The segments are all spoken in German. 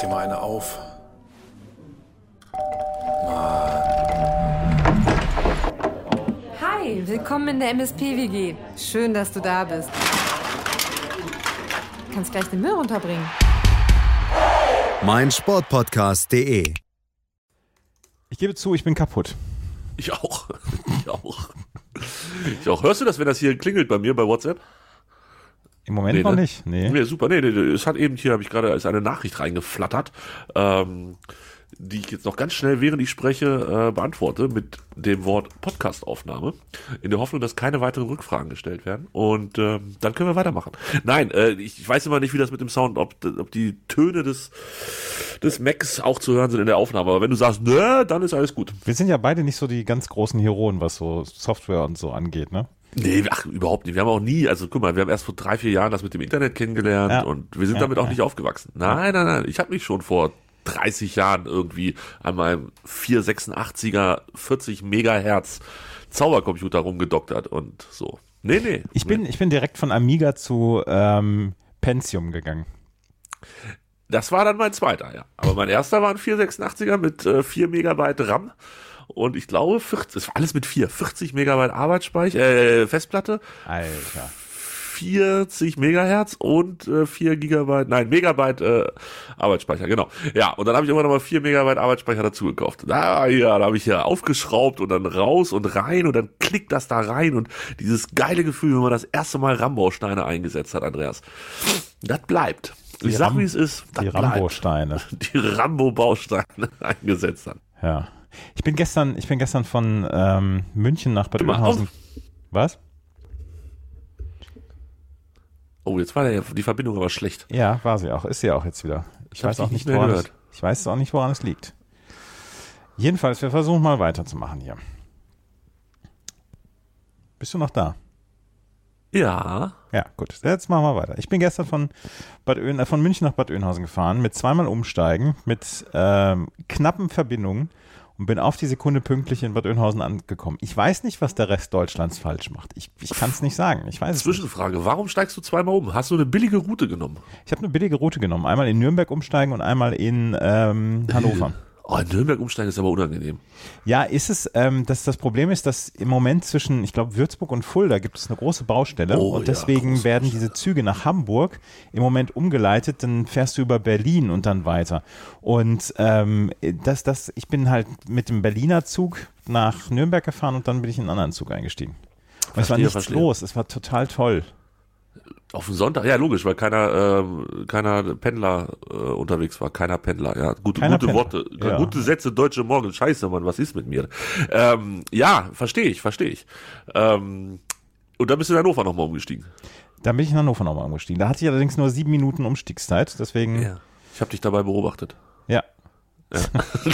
dir mal eine auf. Hi, willkommen in der MSP-WG. Schön, dass du da bist. Du kannst gleich den Müll runterbringen. mein Sportpodcast.de. Ich gebe zu, ich bin kaputt. Ich auch. Ich auch. Ich auch. Hörst du das, wenn das hier klingelt bei mir bei WhatsApp? Im Moment Nee, noch ne? nicht. Nee. Nee, super. Nee, nee, nee, es hat eben hier, habe ich gerade, ist eine Nachricht reingeflattert, ähm, die ich jetzt noch ganz schnell, während ich spreche, äh, beantworte mit dem Wort Podcastaufnahme, in der Hoffnung, dass keine weiteren Rückfragen gestellt werden. Und ähm, dann können wir weitermachen. Nein, äh, ich, ich weiß immer nicht, wie das mit dem Sound, ob, ob die Töne des, des Macs auch zu hören sind in der Aufnahme. Aber wenn du sagst, nö, dann ist alles gut. Wir sind ja beide nicht so die ganz großen Heroen, was so Software und so angeht, ne? Nee, ach, überhaupt nicht. Wir haben auch nie, also guck mal, wir haben erst vor drei, vier Jahren das mit dem Internet kennengelernt Ja. und wir sind Ja, damit auch ja. nicht aufgewachsen. Nein, nein, nein. Ich habe mich schon vor 30 Jahren irgendwie an meinem 486er 40 Megahertz Zaubercomputer rumgedoktert und so. Nee, nee. Ich bin, ich bin direkt von Amiga zu ähm, Pentium gegangen. Das war dann mein zweiter, ja. Aber mein erster war ein 486er mit äh, 4 Megabyte RAM. Und ich glaube, 40, das war alles mit 4, 40 Megabyte Arbeitsspeicher, äh, Festplatte, Alter. 40 Megahertz und äh, 4 Gigabyte, nein, Megabyte äh, Arbeitsspeicher, genau. Ja, und dann habe ich immer noch mal 4 Megabyte Arbeitsspeicher dazu gekauft. Da, ja, da habe ich ja aufgeschraubt und dann raus und rein und dann klickt das da rein und dieses geile Gefühl, wenn man das erste Mal Rambausteine eingesetzt hat, Andreas. Das bleibt. Ich sag, wie es ist. Die. Rambo-Steine. Die Rambo-Bausteine eingesetzt hat. Ja. Ich bin gestern, ich bin gestern von ähm, München nach Bad Oeynhausen. Was? Oh, jetzt war der, die Verbindung aber schlecht. Ja, war sie auch. Ist sie auch jetzt wieder. Ich, hab weiß auch nicht nicht, woran es, ich weiß auch nicht, woran es liegt. Jedenfalls, wir versuchen mal weiterzumachen hier. Bist du noch da? Ja. Ja, gut. Jetzt machen wir weiter. Ich bin gestern von, Bad Oeyn, äh, von München nach Bad Oeynhausen gefahren, mit zweimal Umsteigen, mit ähm, knappen Verbindungen und bin auf die Sekunde pünktlich in Bad Oeynhausen angekommen. Ich weiß nicht, was der Rest Deutschlands falsch macht. Ich, ich kann es nicht sagen. Ich weiß es nicht. Zwischenfrage, warum steigst du zweimal um? Hast du eine billige Route genommen? Ich habe eine billige Route genommen. Einmal in Nürnberg umsteigen und einmal in ähm, Hannover. Oh, in Nürnberg umsteigen ist aber unangenehm. Ja, ist es, ähm, das, das Problem ist, dass im Moment zwischen, ich glaube, Würzburg und Fulda gibt es eine große Baustelle Oh und ja, deswegen große werden diese Züge nach Hamburg im Moment umgeleitet, dann fährst du über Berlin und dann weiter. Und ähm, das, das, ich bin halt mit dem Berliner Zug nach Nürnberg gefahren und dann bin ich in einen anderen Zug eingestiegen. Und es war Verstehe, nichts verstehe. los, es war total toll. Auf den Sonntag? Ja, logisch, weil keiner, ähm, keiner Pendler äh, unterwegs war. Keiner Pendler, ja. Gute, Keiner gute Pendler, Worte, ja. gute Sätze, deutsche Morgen. Scheiße, Mann, was ist mit mir? Ähm, ja, verstehe ich, verstehe ich. Ähm, und dann bist du in Hannover nochmal umgestiegen. Dann bin ich in Hannover nochmal umgestiegen. Da hatte ich allerdings nur sieben Minuten Umstiegszeit, deswegen, ja. Ich habe dich dabei beobachtet. Ja.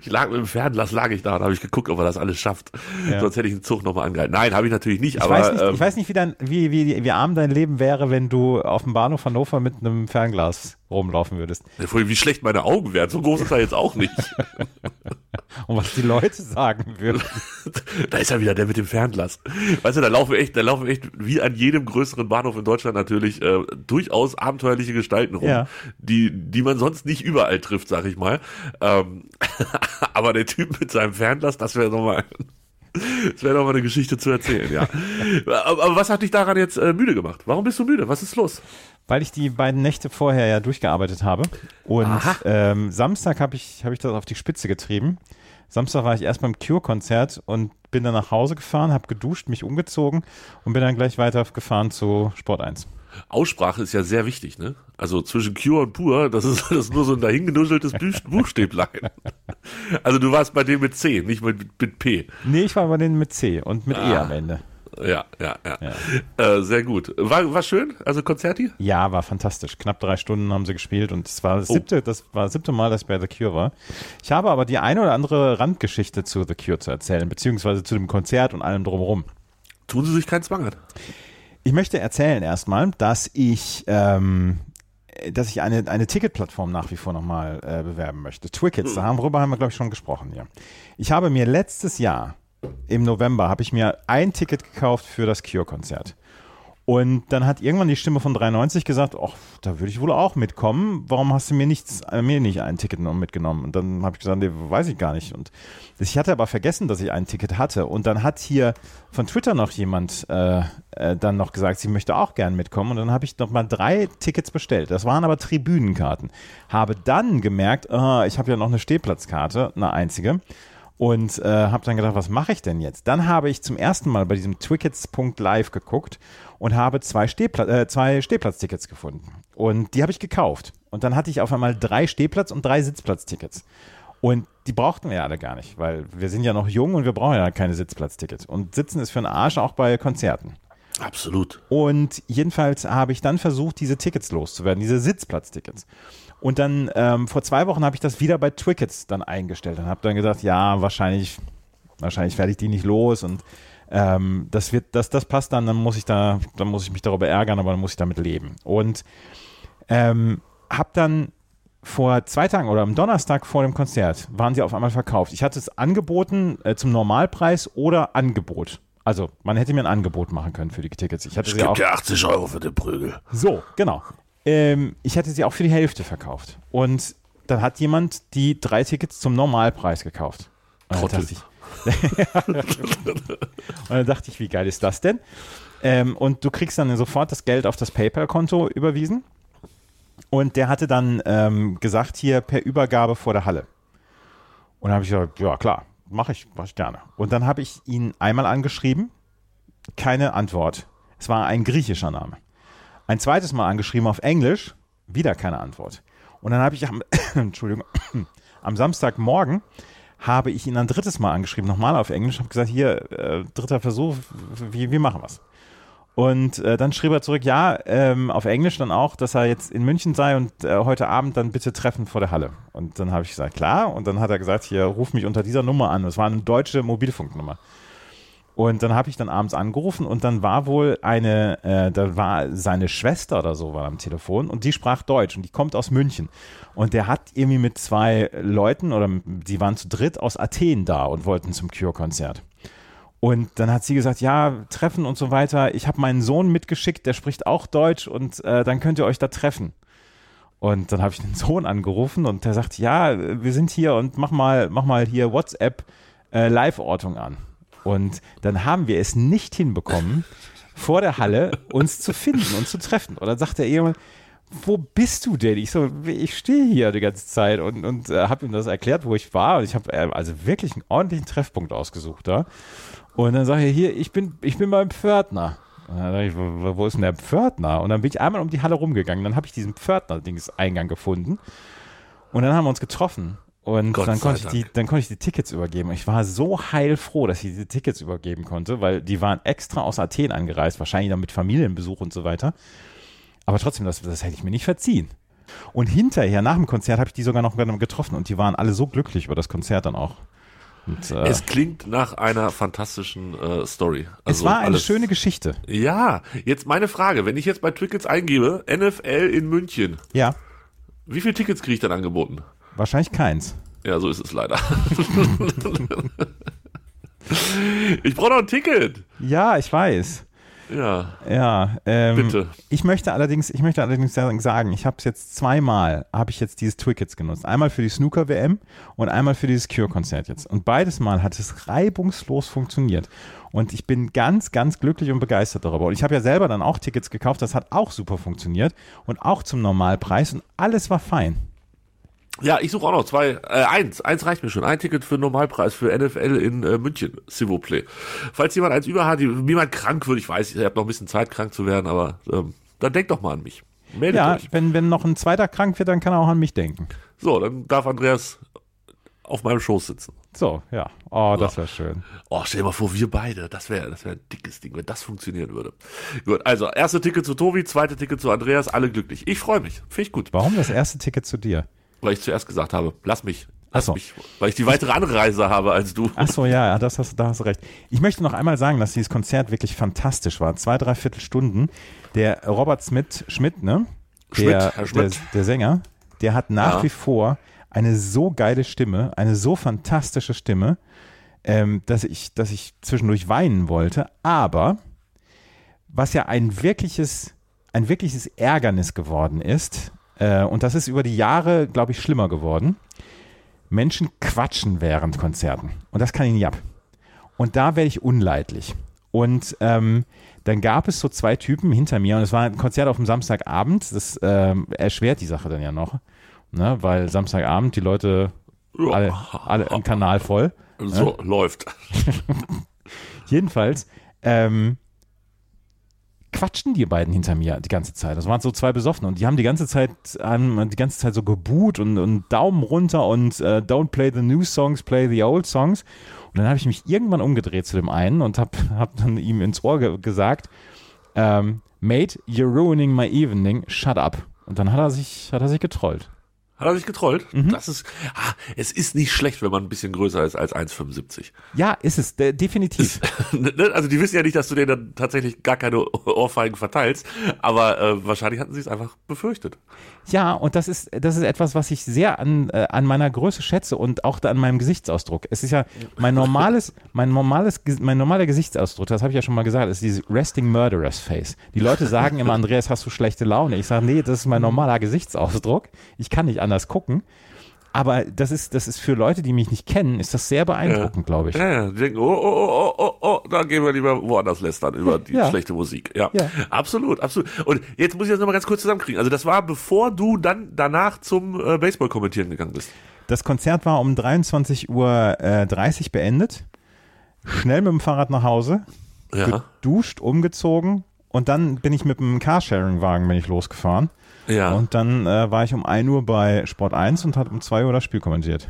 Ich lag mit dem Fernlass, lag ich da und habe ich geguckt, ob er das alles schafft. Ja. Sonst hätte ich den Zug nochmal angehalten. Nein, habe ich natürlich nicht, Ich, aber weiß nicht, ähm, ich weiß nicht, wie, dein, wie, wie, wie arm dein Leben wäre, wenn du auf dem Bahnhof Hannover mit einem Fernglas rumlaufen würdest. wie schlecht meine Augen wären. So groß ist er jetzt auch nicht. Und was die Leute sagen würden. da ist ja wieder der mit dem Fernglas. Weißt du, da laufen echt, da laufen echt wie an jedem größeren Bahnhof in Deutschland natürlich äh, durchaus abenteuerliche Gestalten rum, Ja. die, die man sonst nicht überall trifft, sag ich mal. Ähm, aber der Typ mit seinem Fernglas, das wäre doch mal, das wäre doch mal eine Geschichte zu erzählen, ja. aber, aber was hat dich daran jetzt äh, müde gemacht? Warum bist du müde? Was ist los? Weil ich die beiden Nächte vorher ja durchgearbeitet habe. Und ähm, Samstag habe ich, hab ich das auf die Spitze getrieben. Samstag war ich erst beim Cure-Konzert und bin dann nach Hause gefahren, habe geduscht, mich umgezogen und bin dann gleich weitergefahren zu Sport 1. Aussprache ist ja sehr wichtig, ne? Also zwischen Cure und Pur, das ist, das ist nur so ein dahingenuscheltes Buch- Buchstäblein. Also du warst bei dem mit C, nicht mit, mit P. Nee, ich war bei denen mit C und mit E Ah. am Ende. Ja, ja, ja. Äh, sehr gut. War, war schön? Also Konzerti? Ja, war fantastisch. Knapp drei Stunden haben sie gespielt und es war das Oh. siebte, das war das siebte Mal, dass ich bei The Cure war. Ich habe aber die eine oder andere Randgeschichte zu The Cure zu erzählen, beziehungsweise zu dem Konzert und allem drumherum. Tun sie sich keinen Zwang an. Ich möchte erzählen erstmal, dass ich, ähm, dass ich eine, eine Ticketplattform nach wie vor nochmal äh, bewerben möchte. Twickets, da haben, darüber haben wir, glaube ich, schon gesprochen hier. Ich habe mir letztes Jahr, im November, habe ich mir ein Ticket gekauft für das Cure-Konzert. Und dann hat irgendwann die Stimme von 93 gesagt, ach, da würde ich wohl auch mitkommen. Warum hast du mir nichts, äh, mir nicht ein Ticket mitgenommen? Und dann habe ich gesagt, nee, weiß ich gar nicht. Und ich hatte aber vergessen, dass ich ein Ticket hatte. Und dann hat hier von Twitter noch jemand äh, äh, dann noch gesagt, sie möchte auch gern mitkommen. Und dann habe ich noch mal drei Tickets bestellt. Das waren aber Tribünenkarten. Habe dann gemerkt, ah, ich habe ja noch eine Stehplatzkarte, eine einzige und äh, habe dann gedacht, was mache ich denn jetzt? Dann habe ich zum ersten Mal bei diesem Twickets.live geguckt und habe zwei, Stehpla äh, zwei Stehplatztickets gefunden. Und die habe ich gekauft. Und dann hatte ich auf einmal drei Stehplatz- und drei Sitzplatztickets. Und die brauchten wir ja alle gar nicht, weil wir sind ja noch jung und wir brauchen ja keine Sitzplatztickets. Und Sitzen ist für einen Arsch auch bei Konzerten. Absolut. Und jedenfalls habe ich dann versucht, diese Tickets loszuwerden, diese Sitzplatztickets. Und dann ähm, vor zwei Wochen habe ich das wieder bei Twickets dann eingestellt und habe dann gesagt, ja, wahrscheinlich, wahrscheinlich werde ich die nicht los und ähm, das wird, das, das passt dann, dann muss ich da, dann muss ich mich darüber ärgern, aber dann muss ich damit leben. Und ähm, habe dann vor zwei Tagen oder am Donnerstag vor dem Konzert waren sie auf einmal verkauft. Ich hatte es angeboten äh, zum Normalpreis oder Angebot. Also man hätte mir ein Angebot machen können für die Tickets. Ich hatte Es gibt auch ja 80 Euro für den Prügel. so, genau. Ähm, ich hatte sie auch für die Hälfte verkauft. Und dann hat jemand die drei Tickets zum Normalpreis gekauft. Und dann, Trottel. ich, und dann dachte ich, wie geil ist das denn? Ähm, und du kriegst dann sofort das Geld auf das PayPal-Konto überwiesen. Und der hatte dann ähm, gesagt, hier per Übergabe vor der Halle. Und dann habe ich gesagt, ja klar, mache ich, mach ich gerne. Und dann habe ich ihn einmal angeschrieben, keine Antwort. Es war ein griechischer Name. Ein zweites Mal angeschrieben auf Englisch, wieder keine Antwort. Und dann habe ich am, Entschuldigung, am Samstagmorgen habe ich ihn ein drittes Mal angeschrieben, nochmal auf Englisch, habe gesagt, hier, äh, dritter Versuch, wie, wie machen wir's? Und äh, dann schrieb er zurück, ja, ähm, auf Englisch dann auch, dass er jetzt in München sei und äh, heute Abend dann bitte treffen vor der Halle. Und dann habe ich gesagt, klar. Und dann hat er gesagt, hier, ruf mich unter dieser Nummer an. Das war eine deutsche Mobilfunknummer. Und dann habe ich dann abends angerufen und dann war wohl eine, äh, da war seine Schwester oder so war am Telefon und die sprach Deutsch und die kommt aus München. Und der hat irgendwie mit zwei Leuten oder die waren zu dritt aus Athen da und wollten zum Cure-Konzert. Und dann hat sie gesagt, ja, Treffen und so weiter. Ich habe meinen Sohn mitgeschickt, der spricht auch Deutsch und äh, dann könnt ihr euch da treffen. Und dann habe ich den Sohn angerufen und der sagt, ja, wir sind hier und mach mal, mach mal hier WhatsApp äh, Live-Ortung an. Und dann haben wir es nicht hinbekommen, vor der Halle uns zu finden und zu treffen. Und dann sagt er irgendwann, wo bist du denn? Ich so, ich stehe hier die ganze Zeit und, und äh, habe ihm das erklärt, wo ich war. Und ich habe äh, also wirklich einen ordentlichen Treffpunkt ausgesucht da. Und dann sage ich, hier, ich bin, ich bin beim Pförtner. Und dann dachte ich, wo, wo ist denn der Pförtner? Und dann bin ich einmal um die Halle rumgegangen. Dann habe ich diesen Pförtner-Dings-Eingang gefunden. Und dann haben wir uns getroffen. Und Gott dann konnte, ich die, dann konnte ich die Tickets übergeben. Ich war so heilfroh, dass ich diese Tickets übergeben konnte, weil die waren extra aus Athen angereist, wahrscheinlich dann mit Familienbesuch und so weiter. Aber trotzdem, das, das hätte ich mir nicht verziehen. Und hinterher, nach dem Konzert, habe ich die sogar noch getroffen und die waren alle so glücklich über das Konzert dann auch. Und, äh, Es klingt nach einer fantastischen äh, Story. es Also war eine alles- schöne Geschichte. Ja, jetzt meine Frage. Wenn ich jetzt bei Tickets eingebe, NFL in München, Ja, wie viele Tickets kriege ich dann angeboten? Wahrscheinlich keins. Ja, so ist es leider. ich brauche noch ein Ticket. Ja, ich weiß. Ja, Ja, ähm, Bitte. Ich möchte allerdings, ich möchte allerdings sagen, ich habe es jetzt zweimal, habe ich jetzt dieses Twickets genutzt. Einmal für die Snooker WM und einmal für dieses Cure-Konzert jetzt. Und beides Mal hat es reibungslos funktioniert. Und ich bin ganz, ganz glücklich und begeistert darüber. Und ich habe ja selber dann auch Tickets gekauft, das hat auch super funktioniert und auch zum Normalpreis und alles war fein. Ja, ich suche auch noch zwei. Äh, eins, eins reicht mir schon. Ein Ticket für Normalpreis für NFL in äh, München, s'il vous plaît. Falls jemand eins über hat, jemand krank wird, ich weiß, ihr habt noch ein bisschen Zeit, krank zu werden, aber ähm, dann denkt doch mal an mich. Meldet Ja, euch. wenn, wenn noch ein zweiter krank wird, dann kann er auch an mich denken. So, dann darf Andreas auf meinem Schoß sitzen. So, ja. Oh, das wäre schön. Oh, stell dir mal vor, wir beide. Das wäre das wäre ein dickes Ding, wenn das funktionieren würde. Gut, also erste Ticket zu Tobi, zweite Ticket zu Andreas, alle glücklich. Ich freue mich. Finde ich gut. Warum das erste Ticket zu dir? Weil ich zuerst gesagt habe, lass mich. Lass so. mich. Weil ich die weitere Anreise habe als du. Ach so, ja, ja, das hast, da hast du recht. Ich möchte noch einmal sagen, dass dieses Konzert wirklich fantastisch war. Zwei, dreiviertel Stunden. Der Robert Smith, Schmidt, ne? Der, Schmidt, Herr der, Schmidt. der Sänger, der hat nach Ja. wie vor eine so geile Stimme, eine so fantastische Stimme, ähm, dass, ich, dass ich zwischendurch weinen wollte. Aber was ja ein wirkliches, ein wirkliches Ärgernis geworden ist, äh, und das ist über die Jahre, glaube ich, schlimmer geworden. Menschen quatschen während Konzerten. Und das kann ich nicht ab. Und da werde ich unleidlich. Und ähm, dann gab es so zwei Typen hinter mir und es war ein Konzert auf dem Samstagabend. Das ähm, erschwert die Sache dann ja noch, ne? weil Samstagabend die Leute alle, alle im Kanal voll. So, läuft. Jedenfalls ähm, quatschten die beiden hinter mir die ganze Zeit. Das waren so zwei Besoffene und die haben die ganze Zeit ähm, die ganze Zeit so geboot und, und Daumen runter und äh, don't play the new songs, play the old songs. Und dann habe ich mich irgendwann umgedreht zu dem einen und habe hab dann ihm ins Ohr ge gesagt, ähm, Mate, you're ruining my evening, shut up. Und dann hat er sich, hat er sich getrollt. Hat er sich getrollt? Mhm. Das ist, ah, es ist nicht schlecht, wenn man ein bisschen größer ist als 1,75. Ja, ist es, de definitiv. Ne, also die wissen ja nicht, dass du denen dann tatsächlich gar keine Ohrfeigen verteilst, aber äh, wahrscheinlich hatten sie es einfach befürchtet. Ja, und das ist, das ist etwas, was ich sehr an, äh, an meiner Größe schätze und auch da an meinem Gesichtsausdruck. Es ist ja mein normales, mein normales, mein normaler Gesichtsausdruck, das habe ich ja schon mal gesagt, ist dieses Resting Murderers Face. Die Leute sagen immer, Andreas, hast du schlechte Laune? Ich sage, nee, das ist mein normaler Gesichtsausdruck. Ich kann nicht anders gucken. Aber das ist, das ist für Leute, die mich nicht kennen, ist das sehr beeindruckend, glaube ich. Ja, die denken, oh, oh, oh, oh, oh, oh, da gehen wir lieber woanders lästern über die Ja. schlechte Musik. Ja. Ja. absolut, absolut. Und jetzt muss ich das nochmal ganz kurz zusammenkriegen. Also das war, bevor du dann danach zum äh, Baseball kommentieren gegangen bist. Das Konzert war um 23.30 Uhr äh, 30 beendet. Schnell mit dem Fahrrad nach Hause, Ja. geduscht, umgezogen und dann bin ich mit dem Carsharing-Wagen bin ich losgefahren. Ja. Und dann äh, war ich um 1 Uhr bei Sport 1 und hat um 2 Uhr das Spiel kommentiert.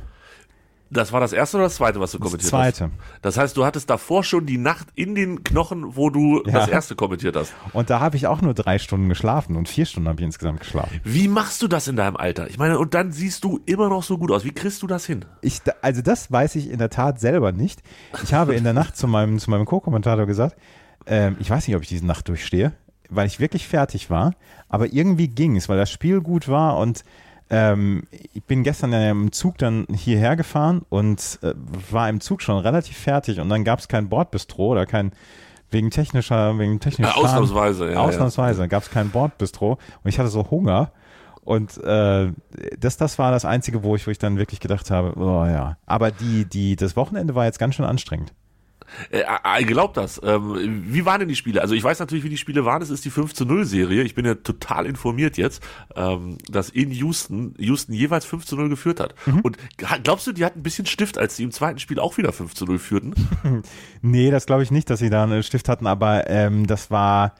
das war das erste oder das zweite, was du Das kommentiert zweite. hast? Das heißt, du hattest davor schon die Nacht in den Knochen, wo du Ja. das erste kommentiert hast. Und da habe ich auch nur drei Stunden geschlafen und vier Stunden habe ich insgesamt geschlafen. Wie machst du das in deinem Alter? Ich meine, und dann siehst du immer noch so gut aus. Wie kriegst du das hin? Ich, also das weiß ich in der Tat selber nicht. Ich habe in der Nacht zu meinem, zu meinem Co-Kommentator gesagt, ähm, ich weiß nicht, ob ich diese Nacht durchstehe, weil ich wirklich fertig war, aber irgendwie ging es, weil das Spiel gut war und ähm, ich bin gestern ja im Zug dann hierher gefahren und äh, war im Zug schon relativ fertig und dann gab es kein Bordbistro oder kein wegen technischer wegen technischer Ja, ausnahmsweise, ja, ausnahmsweise gab es kein Bordbistro und ich hatte so Hunger und äh, das, das war das Einzige, wo ich, wo ich dann wirklich gedacht habe, oh ja. Aber die, die, das Wochenende war jetzt ganz schön anstrengend. Äh, äh, glaubt das. Ähm, wie waren denn die Spiele? Also ich weiß natürlich, wie die Spiele waren. Es ist die 5 zu 0 Serie. Ich bin ja total informiert jetzt, ähm, dass in Houston, Houston jeweils 5 zu 0 geführt hat. Mhm. Und glaubst du, die hatten ein bisschen Stift, als sie im zweiten Spiel auch wieder 5 zu 0 führten? Nee, das glaube ich nicht, dass sie da einen Stift hatten, aber ähm, das war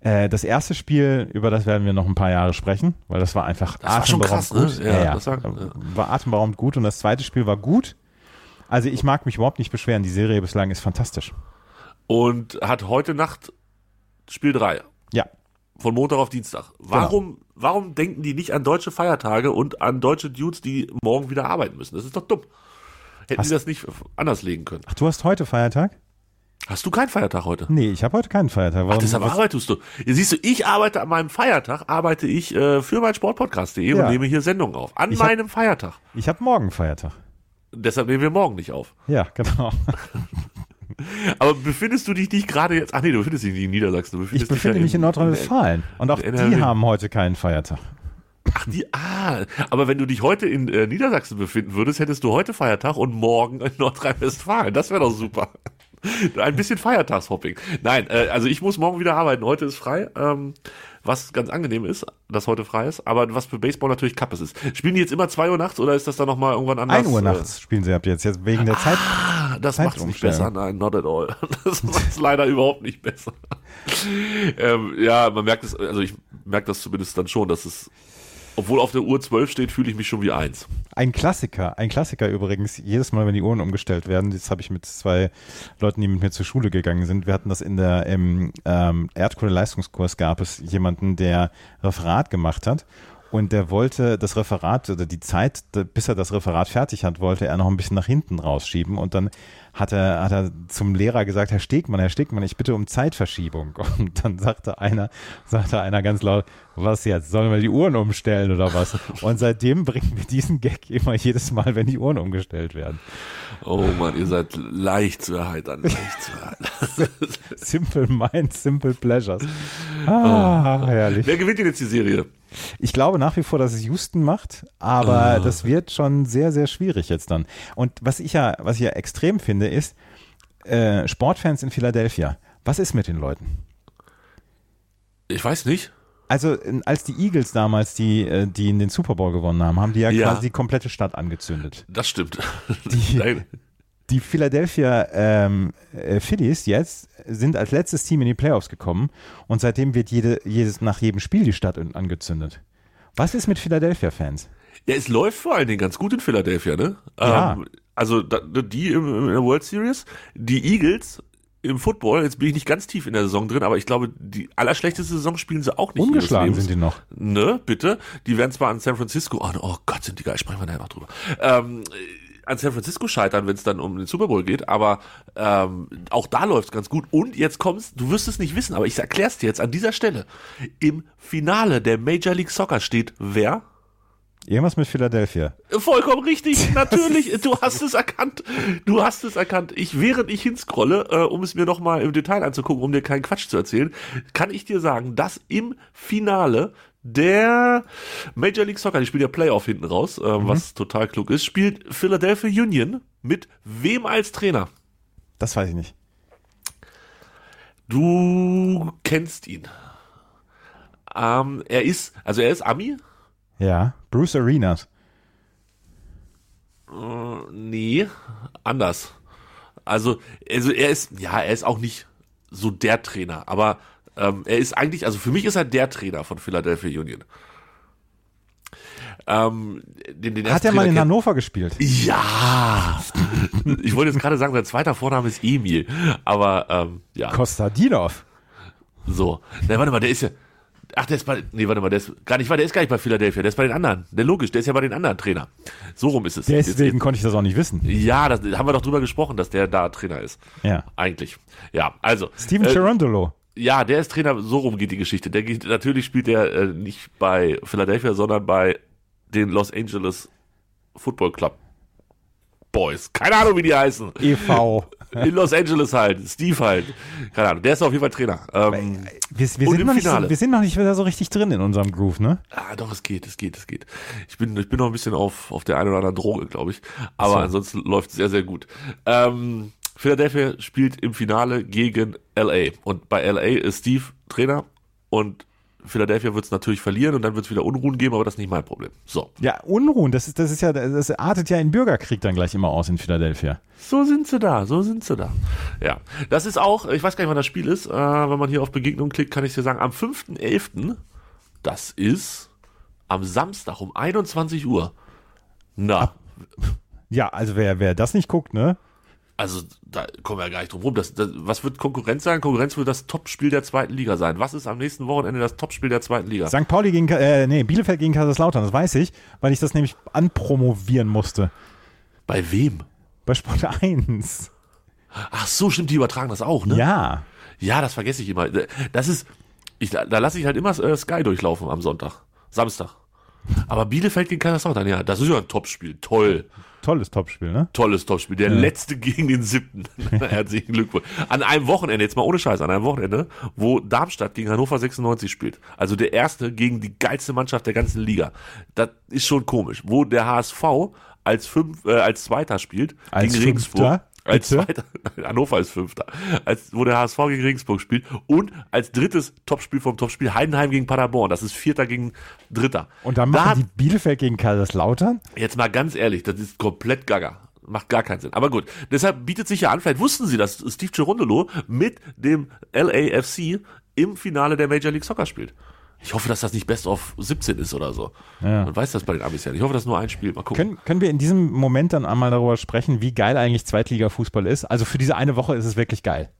äh, das erste Spiel, über das werden wir noch ein paar Jahre sprechen, weil das war einfach Das war schon krass, ne? gut. Ja, Ja, das war- ja. war atemberaubend gut und das zweite Spiel war gut. Also ich mag mich überhaupt nicht beschweren. Die Serie bislang ist fantastisch. Und hat heute Nacht Spiel 3. Ja. Von Montag auf Dienstag. Warum, warum denken die nicht an deutsche Feiertage und an deutsche Dudes, die morgen wieder arbeiten müssen? Das ist doch dumm. Hätten Hast- sie das nicht anders legen können? Ach, du hast heute Feiertag? Hast du keinen Feiertag heute? Nee, ich habe heute keinen Feiertag. Warum, Ach, deshalb was- arbeitest du. Siehst du, ich arbeite an meinem Feiertag, arbeite ich äh, für mein Sportpodcast.de Ja. und nehme hier Sendungen auf. An Ich hab- meinem Feiertag. ich habe morgen Feiertag. Deshalb nehmen wir morgen nicht auf. Ja, genau. Aber befindest du dich nicht gerade jetzt? Ach nee, du befindest dich nicht in Niedersachsen. Du Ich befinde ja mich in Nordrhein-Westfalen. Und auch in die haben heute keinen Feiertag. Ach, die, ah, aber wenn du dich heute in äh, Niedersachsen befinden würdest, hättest du heute Feiertag und morgen in Nordrhein-Westfalen. Das wäre doch super. Ein bisschen Feiertagshopping. Nein, äh, also ich muss morgen wieder arbeiten. Heute ist frei, ähm, was ganz angenehm ist, dass heute frei ist. Aber was für Baseball natürlich Kappes ist. Spielen die jetzt immer 2 Uhr nachts oder ist das dann nochmal irgendwann anders? 1 Uhr äh, nachts spielen sie ab jetzt, jetzt wegen der Zeit. Ah, das macht es nicht besser. Nein, not at all. Das macht es leider überhaupt nicht besser. ähm, ja, man merkt es, also ich merke das zumindest dann schon, dass es, obwohl auf der Uhr 12 steht, fühle ich mich schon wie eins. Ein Klassiker, ein Klassiker übrigens, jedes Mal, wenn die Uhren umgestellt werden, das habe ich mit zwei Leuten, die mit mir zur Schule gegangen sind. Wir hatten das in der im ähm, Erdkunde-Leistungskurs gab es jemanden, der Referat gemacht hat. Und der wollte das Referat oder die Zeit, bis er das Referat fertig hat, wollte er noch ein bisschen nach hinten rausschieben. Und dann hat er, hat er zum Lehrer gesagt, Herr Stegmann, Herr Stegmann, ich bitte um Zeitverschiebung. Und dann sagte einer, sagte einer ganz laut, was jetzt, sollen wir die Uhren umstellen oder was? Und seitdem bringen wir diesen Gag immer jedes Mal, wenn die Uhren umgestellt werden. Oh Mann, ihr seid leicht zu erheitern, leicht zu erheitern. Simple Minds, Simple Pleasures. Ah, herrlich. Wer gewinnt denn jetzt die Serie? Ich glaube nach wie vor, dass es Houston macht, aber das wird schon sehr, sehr schwierig jetzt dann. Und was ich ja, was ich ja extrem finde, ist, äh, Sportfans in Philadelphia. Was ist mit den Leuten? Ich weiß nicht. Also, als die Eagles damals, die, äh, die in den Super Bowl gewonnen haben, haben die ja, Ja. quasi die komplette Stadt angezündet. Das stimmt. Die-. Die Philadelphia ähm, äh, Phillies jetzt sind als letztes Team in die Playoffs gekommen und seitdem wird jede, jedes, nach jedem Spiel die Stadt angezündet. Was ist mit Philadelphia-Fans? Ja, es läuft vor allen Dingen ganz gut in Philadelphia, ne? Ja. Ähm, also die in der World Series, die Eagles im Football, jetzt bin ich nicht ganz tief in der Saison drin, aber ich glaube, die allerschlechteste Saison spielen sie auch nicht. Ungeschlagen sind die noch. Ne, bitte. Die werden zwar an San Francisco, oh, oh Gott, sind die geil, sprechen wir nachher noch drüber. Ähm, äh, an San Francisco scheitern, wenn es dann um den Super Bowl geht, aber ähm, auch da läuft es ganz gut. Und jetzt kommst, du wirst es nicht wissen, aber ich erklär's dir jetzt an dieser Stelle. Im Finale der Major League Soccer steht wer? Irgendwas mit Philadelphia. Vollkommen richtig, natürlich. Du hast es erkannt. Du hast es erkannt. Ich, während ich hinscrolle, äh, um es mir nochmal im Detail anzugucken, um dir keinen Quatsch zu erzählen, kann ich dir sagen, dass im Finale der Major League Soccer, die spielt ja Playoff hinten raus, äh, was total klug ist, spielt Philadelphia Union mit wem als Trainer? Das weiß ich nicht. Du kennst ihn. Ähm, er ist, also er ist Ami? Ja, Bruce Arenas. Nee, anders. Also, also er ist, ja, er ist auch nicht so der Trainer, aber ähm, er ist eigentlich, also für mich ist er der Trainer von Philadelphia Union. Ähm, den, den Hat er mal in Hannover gespielt? Ja! ich wollte jetzt gerade sagen, sein zweiter Vorname ist Emil, aber ähm, ja, Kostadinov. so. Na, warte mal, der ist ja. Ach, der ist bei. Nee, warte mal, der ist gar nicht, der ist gar nicht bei Philadelphia, der ist bei den anderen. Der logisch, der ist ja bei den anderen Trainer. So rum ist es. Jetzt- Deswegen konnte ich das auch nicht wissen. Ja, das haben wir doch drüber gesprochen, dass der da Trainer ist. Ja. Eigentlich. Ja, also. Steven äh, Cherundolo. Ja, der ist Trainer, so rum geht die Geschichte. Der geht, natürlich spielt er äh, nicht bei Philadelphia, sondern bei den Los Angeles Football Club Boys. Keine Ahnung, wie die heißen. e.V. In Los Angeles halt. Steve halt. Keine Ahnung. Der ist auf jeden Fall Trainer. Ähm, Wir, wir, Und sind noch nicht so, wir sind noch nicht wieder so richtig drin in unserem Groove, ne? ah, doch, es geht, es geht, es geht. Ich bin, ich bin noch ein bisschen auf, auf der einen oder anderen Droge, glaube ich. Aber So. ansonsten läuft es sehr, sehr gut. Ähm, Philadelphia spielt im Finale gegen LA. Und bei LA ist Steve Trainer und Philadelphia wird es natürlich verlieren und dann wird es wieder Unruhen geben, aber das ist nicht mein Problem. So. Ja, Unruhen, das ist, das ist ja, das artet ja in Bürgerkrieg dann gleich immer aus in Philadelphia. So sind sie da, so sind sie da. Ja, das ist auch, ich weiß gar nicht, wann das Spiel ist. Äh, wenn man hier auf Begegnung klickt, kann ich dir sagen, am 5.11., das ist am Samstag um 21 Uhr. Na, Ja, also wer, wer das nicht guckt, ne? Also da kommen wir ja gar nicht drum rum. Das, das, was wird Konkurrenz sein? Konkurrenz wird das Topspiel der zweiten Liga sein. Was ist am nächsten Wochenende das Topspiel der zweiten Liga? St. Pauli gegen, äh, nee, Bielefeld gegen Kaiserslautern, das weiß ich, weil ich das nämlich anpromovieren musste. Bei wem? Bei Sport 1. Ach so, stimmt, die übertragen das auch, ne? Ja. Ja, das vergesse ich immer. Das ist, ich, da lasse ich halt immer äh, Sky durchlaufen am Sonntag, Samstag. Aber Bielefeld gegen Kaiserslautern, ja, das ist ja ein Topspiel. Toll. Tolles Topspiel, ne? Tolles Topspiel. Der letzte gegen den siebten. Herzlichen Glückwunsch. An einem Wochenende, jetzt mal ohne Scheiß, an einem Wochenende, wo Darmstadt gegen Hannover 96 spielt. Also der erste gegen die geilste Mannschaft der ganzen Liga. Das ist schon komisch. Wo der HSV als fünf, äh, als Zweiter spielt Als gegen Regensburg. Als? Zweiter. Hannover ist Fünfter. Als, wo der HSV gegen Regensburg spielt. Und als drittes Topspiel vom Topspiel Heidenheim gegen Paderborn. Das ist Vierter gegen Dritter. Und dann Da machen die Bielefeld gegen Kaiserslautern? Jetzt mal ganz ehrlich, das ist komplett gaga. Macht gar keinen Sinn. Aber gut, deshalb bietet sich ja an, vielleicht wussten Sie, dass Steve Gerondolo mit dem LAFC im Finale der Major League Soccer spielt. Ich hoffe, dass das nicht Best of 17 ist oder so. Ja. Man weiß das bei den Amis ja nicht. Ich hoffe, das ist nur ein Spiel. Mal gucken. Können, können wir in diesem Moment dann einmal darüber sprechen, wie geil eigentlich Zweitliga-Fußball ist? Also für diese eine Woche ist es wirklich geil.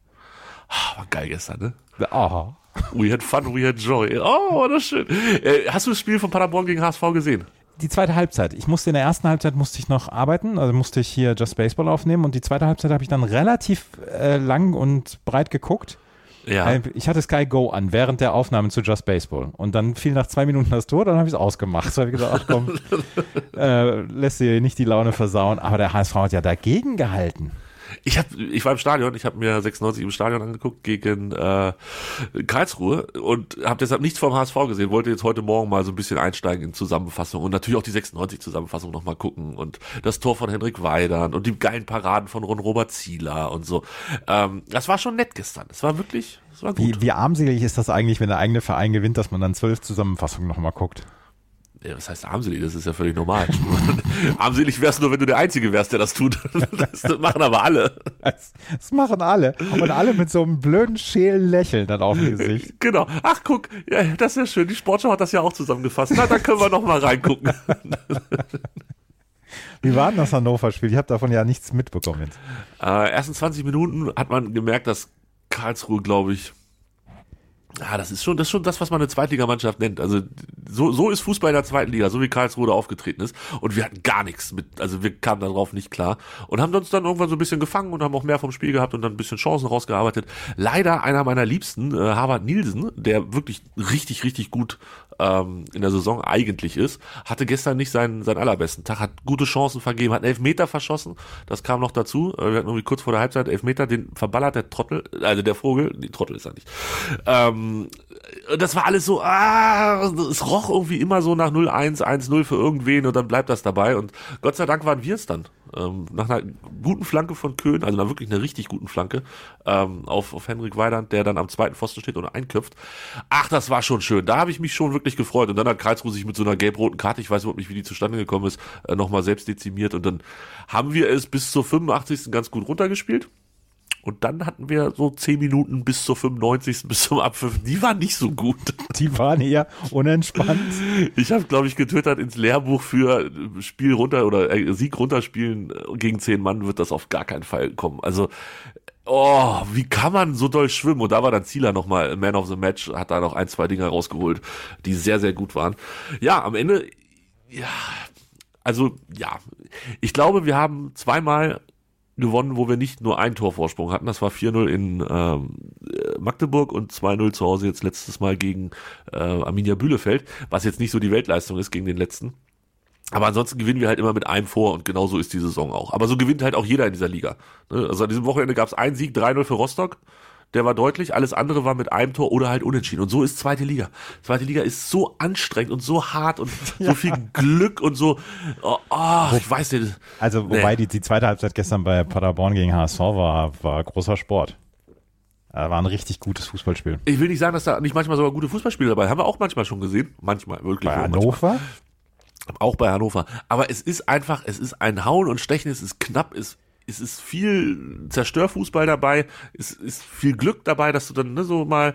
Ah, war geil gestern, ne? Oh. We had fun, we had joy. Oh, war das schön. Äh, hast du das Spiel von Paderborn gegen HSV gesehen? Die zweite Halbzeit. Ich musste in der ersten Halbzeit musste ich noch arbeiten, also musste ich hier Just Baseball aufnehmen und die zweite Halbzeit habe ich dann relativ äh, lang und breit geguckt. Ja. Ich hatte Sky Go an während der Aufnahmen zu Just Baseball und dann fiel nach zwei Minuten das Tor, dann habe ich es ausgemacht. So habe ich gedacht, ach komm, äh, lässt dir nicht die Laune versauen. Aber der HSV hat ja dagegen gehalten. Ich, hab, ich war im Stadion, ich habe mir 96 im Stadion angeguckt gegen äh, Karlsruhe und habe deshalb nichts vom HSV gesehen. Wollte jetzt heute Morgen mal so ein bisschen einsteigen in Zusammenfassung und natürlich auch die 96 Zusammenfassung nochmal gucken und das Tor von Henrik Weidern und die geilen Paraden von Ron Robert Zieler und so. Ähm, das war schon nett gestern. Das war wirklich, das war gut. Wie, wie armselig ist das eigentlich, wenn der eigene Verein gewinnt, dass man dann zwölf Zusammenfassungen nochmal guckt? Ja, was heißt armselig? Das ist ja völlig normal. armselig wärst nur, wenn du der Einzige wärst, der das tut. Das machen aber alle. Das, das machen alle. Und alle mit so einem blöden, schälen Lächeln dann auf dem Gesicht. Genau. Ach, guck, ja, das ist ja schön. Die Sportschau hat das ja auch zusammengefasst. Na, dann können wir noch mal reingucken. Wie war denn das Hannover-Spiel? Ich habe davon ja nichts mitbekommen jetzt. Äh, ersten 20 Minuten hat man gemerkt, dass Karlsruhe, glaube ich, ja, das ist schon, das ist schon das, was man eine Zweitligamannschaft nennt. Also so, so ist Fußball in der zweiten Liga, so wie Karlsruhe aufgetreten ist. Und wir hatten gar nichts mit, also wir kamen darauf nicht klar und haben uns dann irgendwann so ein bisschen gefangen und haben auch mehr vom Spiel gehabt und dann ein bisschen Chancen rausgearbeitet. Leider einer meiner Liebsten, äh, Harvard Nielsen, der wirklich richtig, richtig gut ähm, in der Saison eigentlich ist, hatte gestern nicht seinen, seinen allerbesten Tag, hat gute Chancen vergeben, hat einen Elfmeter verschossen, das kam noch dazu. Äh, wir hatten irgendwie kurz vor der Halbzeit Elfmeter, den verballert der Trottel, also der Vogel, die Trottel ist er nicht. Ähm, das war alles so, ah, es roch irgendwie immer so nach 0-1, 1-0 für irgendwen und dann bleibt das dabei. Und Gott sei Dank waren wir es dann. Ähm, nach einer guten Flanke von Köhn, also nach wirklich einer richtig guten Flanke, ähm, auf, auf Henrik Weidand, der dann am zweiten Pfosten steht und einköpft. Ach, das war schon schön. Da habe ich mich schon wirklich gefreut. Und dann hat Karlsruhe sich mit so einer gelb-roten Karte, ich weiß überhaupt nicht, wie die zustande gekommen ist, äh, nochmal selbst dezimiert. Und dann haben wir es bis zur 85. ganz gut runtergespielt. Und dann hatten wir so 10 Minuten bis zur 95. bis zum Abpfiff. Die waren nicht so gut. Die waren eher unentspannt. Ich habe, glaube ich, getwittert ins Lehrbuch für Spiel runter oder äh, Sieg runterspielen gegen 10 Mann wird das auf gar keinen Fall kommen. Also Oh, wie kann man so doll schwimmen? Und da war dann Zieler nochmal Man of the Match, hat da noch ein, zwei Dinger rausgeholt, die sehr, sehr gut waren. Ja, am Ende, ja, also ja, ich glaube, wir haben zweimal gewonnen, wo wir nicht nur ein Torvorsprung hatten. Das war 4-0 in ähm, Magdeburg und 2-0 zu Hause jetzt letztes Mal gegen äh, Arminia Bühlefeld, was jetzt nicht so die Weltleistung ist gegen den letzten. Aber ansonsten gewinnen wir halt immer mit einem vor und genauso ist die Saison auch. Aber so gewinnt halt auch jeder in dieser Liga. Ne? Also an diesem Wochenende gab es einen Sieg, 3-0 für Rostock. Der war deutlich, alles andere war mit einem Tor oder halt unentschieden. Und so ist zweite Liga. Zweite Liga ist so anstrengend und so hart und ja. so viel Glück und so. Oh, oh ich weiß nicht. Also, wobei nee. die, die zweite Halbzeit gestern bei Paderborn gegen HSV war, war großer Sport. War ein richtig gutes Fußballspiel. Ich will nicht sagen, dass da nicht manchmal sogar gute Fußballspiele dabei Haben wir auch manchmal schon gesehen. Manchmal, wirklich. Bei Hannover? Manchmal. Auch bei Hannover. Aber es ist einfach, es ist ein Hauen und Stechen, es ist knapp, es es ist viel Zerstörfußball dabei, es ist viel Glück dabei, dass du dann ne, so mal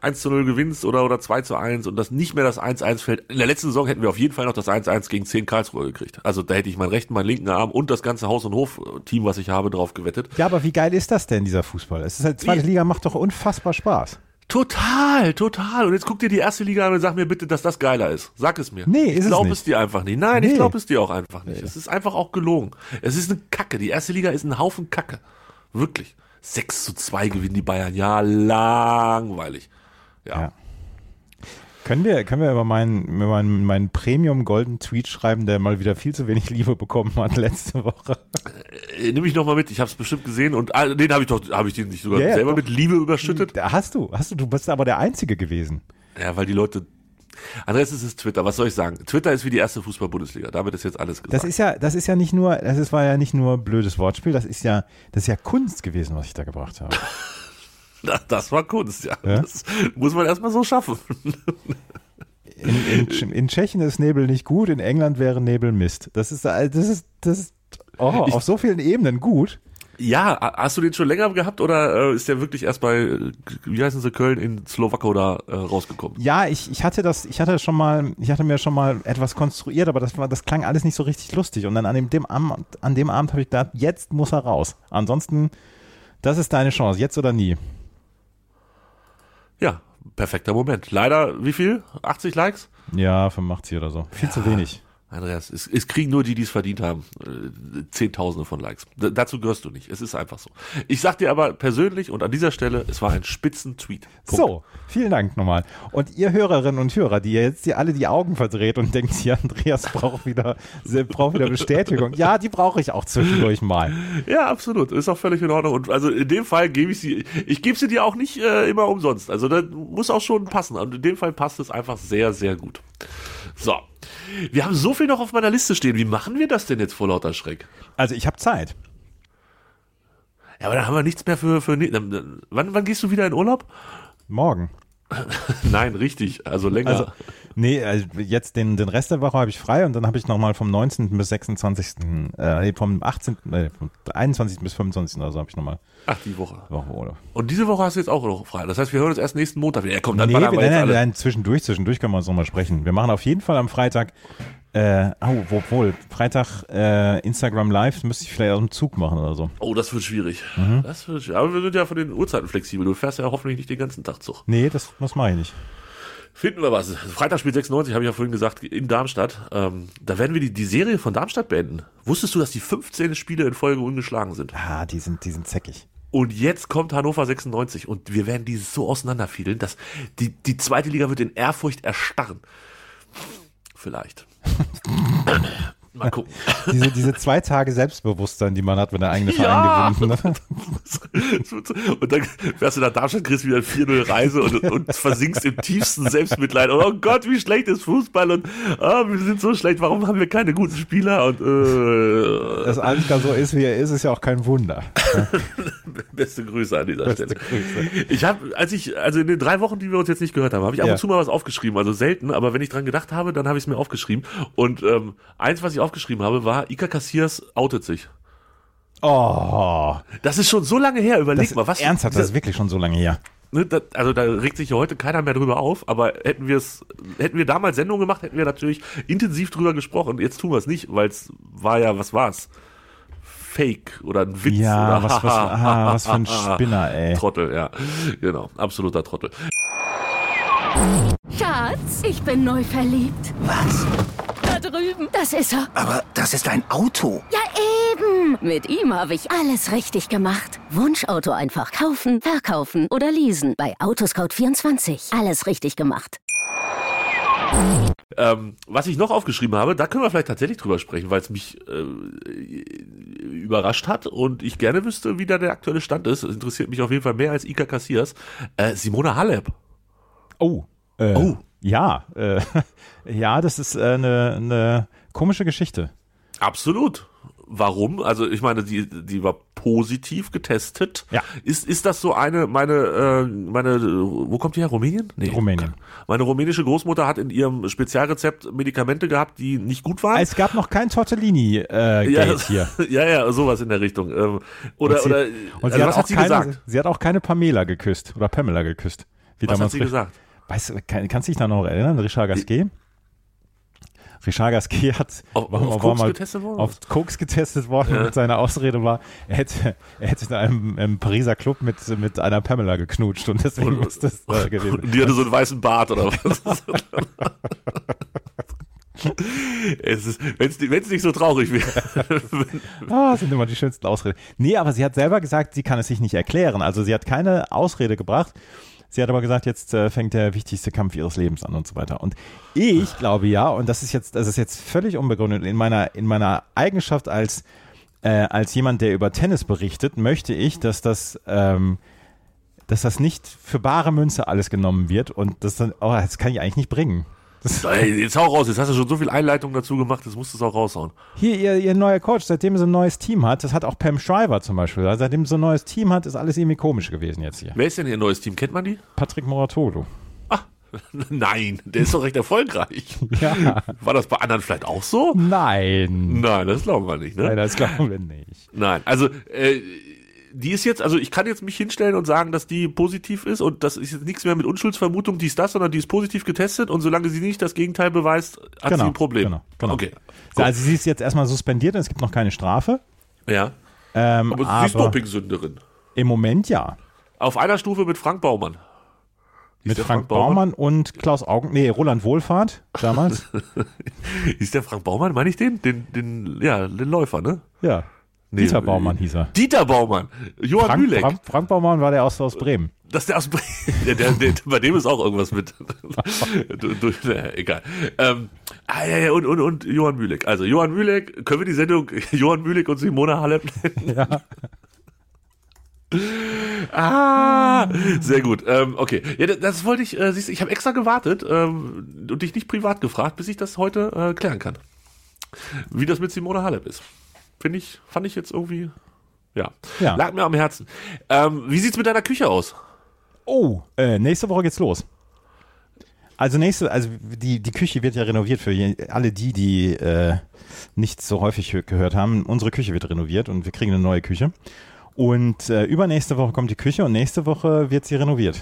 1 zu 0 gewinnst oder, oder 2 zu 1 und dass nicht mehr das 1-1 fällt. In der letzten Saison hätten wir auf jeden Fall noch das 1-1 gegen 10 Karlsruhe gekriegt. Also da hätte ich meinen rechten, meinen linken Arm und das ganze Haus- und Hof-Team, was ich habe, drauf gewettet. Ja, aber wie geil ist das denn, dieser Fußball? Es ist halt, zweite Liga macht doch unfassbar Spaß. Total, total. Und jetzt guck dir die erste Liga an und sag mir bitte, dass das geiler ist. Sag es mir. Nee, ist ich glaube es, es dir einfach nicht. Nein, nee. ich glaube es dir auch einfach nicht. Nee. Es ist einfach auch gelogen. Es ist eine Kacke. Die erste Liga ist ein Haufen Kacke. Wirklich. 6 zu 2 gewinnen die Bayern. Ja, langweilig. ja. ja. Können wir, können wir über meinen, über meinen, meinen Premium Golden Tweet schreiben, der mal wieder viel zu wenig Liebe bekommen hat letzte Woche? Äh, nimm ich nochmal mit, ich habe es bestimmt gesehen und ah, den habe ich doch, habe ich den nicht sogar ja, selber doch. mit Liebe überschüttet? Hast du, hast du, du bist aber der Einzige gewesen. Ja, weil die Leute Andreas, es ist Twitter. Was soll ich sagen? Twitter ist wie die erste Fußball-Bundesliga. Damit ist jetzt alles gesagt. Das ist ja, das ist ja nicht nur, das ist, war ja nicht nur blödes Wortspiel. Das ist ja, das ist ja Kunst gewesen, was ich da gebracht habe. Das war Kunst, ja. ja? Das muss man erstmal so schaffen. In, in, in, Tschechien ist Nebel nicht gut, in England wäre Nebel Mist. Das ist, das ist, das ist oh, ich, auf so vielen Ebenen gut. Ja, hast du den schon länger gehabt oder äh, ist der wirklich erst bei, wie heißen sie, Köln in Slowakei da äh, rausgekommen? Ja, ich, ich hatte das, ich hatte schon mal, ich hatte mir schon mal etwas konstruiert, aber das war, das klang alles nicht so richtig lustig. Und dann an dem, dem Abend, an dem Abend habe ich gedacht, jetzt muss er raus. Ansonsten, das ist deine Chance, jetzt oder nie. Ja, perfekter Moment. Leider, wie viel? 80 Likes? Ja, 85 oder so. Viel ja. zu wenig. Andreas, es, es kriegen nur die, die es verdient haben, äh, Zehntausende von Likes. D dazu gehörst du nicht. Es ist einfach so. Ich sag dir aber persönlich und an dieser Stelle, es war ein Spitzen-Tweet. Punkt. So, vielen Dank nochmal. Und ihr Hörerinnen und Hörer, die jetzt hier alle die Augen verdreht und denkt, hier, Andreas braucht wieder, braucht wieder Bestätigung. Ja, die brauche ich auch zwischendurch mal. Ja, absolut. Ist auch völlig in Ordnung. Und also in dem Fall gebe ich sie, ich gebe sie dir auch nicht äh, immer umsonst. Also das muss auch schon passen. Und in dem Fall passt es einfach sehr, sehr gut. So. Wir haben so viel noch auf meiner Liste stehen. Wie machen wir das denn jetzt vor lauter Schreck? Also ich habe Zeit. Ja, aber dann haben wir nichts mehr für, für wann, wann gehst du wieder in Urlaub? Morgen. Nein, richtig, also länger. Also, nee, also jetzt den, den Rest der Woche habe ich frei und dann habe ich nochmal vom 19. bis 26. Äh, vom 18. Äh, vom 21. bis 25. oder so habe ich nochmal. Ach, die Woche. Woche oder? Und diese Woche hast du jetzt auch noch frei. Das heißt, wir hören uns erst nächsten Montag wieder. Ja, komm, dann nee, wir nein, nein, nein, zwischendurch, zwischendurch können wir uns nochmal sprechen. Wir machen auf jeden Fall am Freitag äh, oh, obwohl, Freitag äh, Instagram Live müsste ich vielleicht aus dem Zug machen oder so. Oh, das wird schwierig. Mhm. Das wird schwierig. Aber wir sind ja von den Uhrzeiten flexibel. Du fährst ja hoffentlich nicht den ganzen Tag Zug. Nee, das, das mache ich nicht. Finden wir was. Freitag spielt 96, habe ich ja vorhin gesagt, in Darmstadt. Ähm, da werden wir die, die Serie von Darmstadt beenden. Wusstest du, dass die 15 Spiele in Folge ungeschlagen sind? Ah, die sind, die sind zäckig. Und jetzt kommt Hannover 96 und wir werden die so auseinanderfiedeln, dass die, die zweite Liga wird in Ehrfurcht erstarren. Vielleicht. Mal gucken. diese, diese zwei Tage Selbstbewusstsein, die man hat, wenn der eigene Verein ja. gewinnt. Ne? und dann fährst du nach Darmstadt, kriegst wieder 4-0 Reise und, und versinkst im tiefsten Selbstmitleid. Und, oh Gott, wie schlecht ist Fußball und oh, wir sind so schlecht, warum haben wir keine guten Spieler? Und, äh, Dass Ansgar so ist, wie er ist, ist ja auch kein Wunder. Beste Grüße an dieser Beste Stelle. Grüße. Ich habe, als ich, also in den drei Wochen, die wir uns jetzt nicht gehört haben, habe ich ab ja. und zu mal was aufgeschrieben. Also selten, aber wenn ich dran gedacht habe, dann habe ich es mir aufgeschrieben. Und ähm, eins, was ich aufgeschrieben habe, war, Ika Cassias outet sich. Oh. Das ist schon so lange her, überleg das, mal, was. Ernsthaft, das ist wirklich schon so lange her. Ne, das, also da regt sich ja heute keiner mehr drüber auf, aber hätten wir es, hätten wir damals Sendung gemacht, hätten wir natürlich intensiv drüber gesprochen. Jetzt tun wir es nicht, weil es war ja, was war's? Fake oder ein Witz. Ja, oder was, was, ah, was für ein Spinner, ey. Trottel, ja. Genau, absoluter Trottel. Schatz, ich bin neu verliebt. Was? Da drüben. Das ist er. Aber das ist ein Auto. Ja, eben. Mit ihm habe ich alles richtig gemacht. Wunschauto einfach kaufen, verkaufen oder leasen. Bei Autoscout24. Alles richtig gemacht. Ähm, was ich noch aufgeschrieben habe, da können wir vielleicht tatsächlich drüber sprechen, weil es mich äh, überrascht hat und ich gerne wüsste, wie da der aktuelle Stand ist. Es interessiert mich auf jeden Fall mehr als Ika Cassias. Äh, Simona Halep. Oh. Äh, oh. Ja, äh, ja, das ist äh, eine, eine komische Geschichte. Absolut. Warum? Also ich meine, die, die war positiv getestet. Ja. Ist, ist das so eine, meine, äh, meine, wo kommt die her? Rumänien? Nee. Rumänien. Meine rumänische Großmutter hat in ihrem Spezialrezept Medikamente gehabt, die nicht gut waren. Es gab noch kein Tortellini äh, ja, hier. ja, ja, sowas in der Richtung. Ähm, oder, und sie, oder, und sie also, hat was hat sie keine, gesagt? Sie hat auch keine Pamela geküsst oder Pamela geküsst. Wie was hat sie gesagt? Weißt du, kann, kannst du dich da noch erinnern, Richard Gasquet? Richard Gasquet hat auf, war, auf, Koks getestet worden? auf Koks getestet worden ja. und seine Ausrede war, er hätte, er hätte in einem, einem Pariser Club mit, mit einer Pamela geknutscht und deswegen und, muss das äh, gewesen Und die hatte so einen weißen Bart oder was? es ist, wenn es nicht so traurig wäre. ah, das sind immer die schönsten Ausreden. Nee, aber sie hat selber gesagt, sie kann es sich nicht erklären. Also sie hat keine Ausrede gebracht. Sie hat aber gesagt, jetzt äh, fängt der wichtigste Kampf ihres Lebens an und so weiter. Und ich glaube ja, und das ist jetzt, das ist jetzt völlig unbegründet, in meiner, in meiner Eigenschaft als, äh, als jemand, der über Tennis berichtet, möchte ich, dass das, ähm, dass das nicht für bare Münze alles genommen wird und das dann, oh, das kann ich eigentlich nicht bringen. Ey, jetzt hau raus, jetzt hast du schon so viel Einleitung dazu gemacht, jetzt musst du es auch raushauen. Hier, ihr, ihr neuer Coach, seitdem sie ein neues Team hat, das hat auch Pam Shriver zum Beispiel, seitdem sie ein neues Team hat, ist alles irgendwie komisch gewesen jetzt hier. Wer ist denn ihr neues Team? Kennt man die? Patrick Moratolo. Ah, nein, der ist doch recht erfolgreich. Ja. War das bei anderen vielleicht auch so? Nein. Nein, das glauben wir nicht, ne? Nein, das glauben wir nicht. Nein, also, äh, die ist jetzt, also ich kann jetzt mich hinstellen und sagen, dass die positiv ist und das ist jetzt nichts mehr mit Unschuldsvermutung, dies, das, sondern die ist positiv getestet und solange sie nicht das Gegenteil beweist, hat genau, sie ein Problem. Genau, genau. Okay. Gut. Also sie ist jetzt erstmal suspendiert und es gibt noch keine Strafe. Ja. Ähm, aber sie ist Dopingsünderin. Im Moment ja. Auf einer Stufe mit Frank Baumann. Mit Frank, Frank Baumann? Baumann und Klaus Augen, nee, Roland Wohlfahrt damals. Ist der Frank Baumann, meine ich den? Den, den, ja, den Läufer, ne? ja. Nee, Dieter Baumann hieß er. Dieter Baumann. Johann Frank, Mühleck. Frank, Frank Baumann war der aus, aus Bremen. Das ist der aus Bre- der, der, der, bei dem ist auch irgendwas mit. du, du, naja, egal. Ähm, ah, ja, ja, und, und, und Johann Mühleck. Also Johann Mühleck, können wir die Sendung Johann Mühleck und Simone Halep nennen? Ja. Ah, sehr gut. Ähm, okay, ja, das- das wollte ich. Äh, siehst, ich habe extra gewartet ähm, und dich nicht privat gefragt, bis ich das heute äh, klären kann. Wie das mit Simone Halep ist, finde ich, fand ich jetzt irgendwie. Ja, Ja. lag mir am Herzen. Ähm, wie sieht's mit deiner Küche aus? Oh, äh, nächste Woche geht's los. Also nächste, also die, die Küche wird ja renoviert für alle die, die äh, nicht so häufig hö- gehört haben. Unsere Küche wird renoviert und wir kriegen eine neue Küche. Und äh, übernächste Woche kommt die Küche und nächste Woche wird sie renoviert.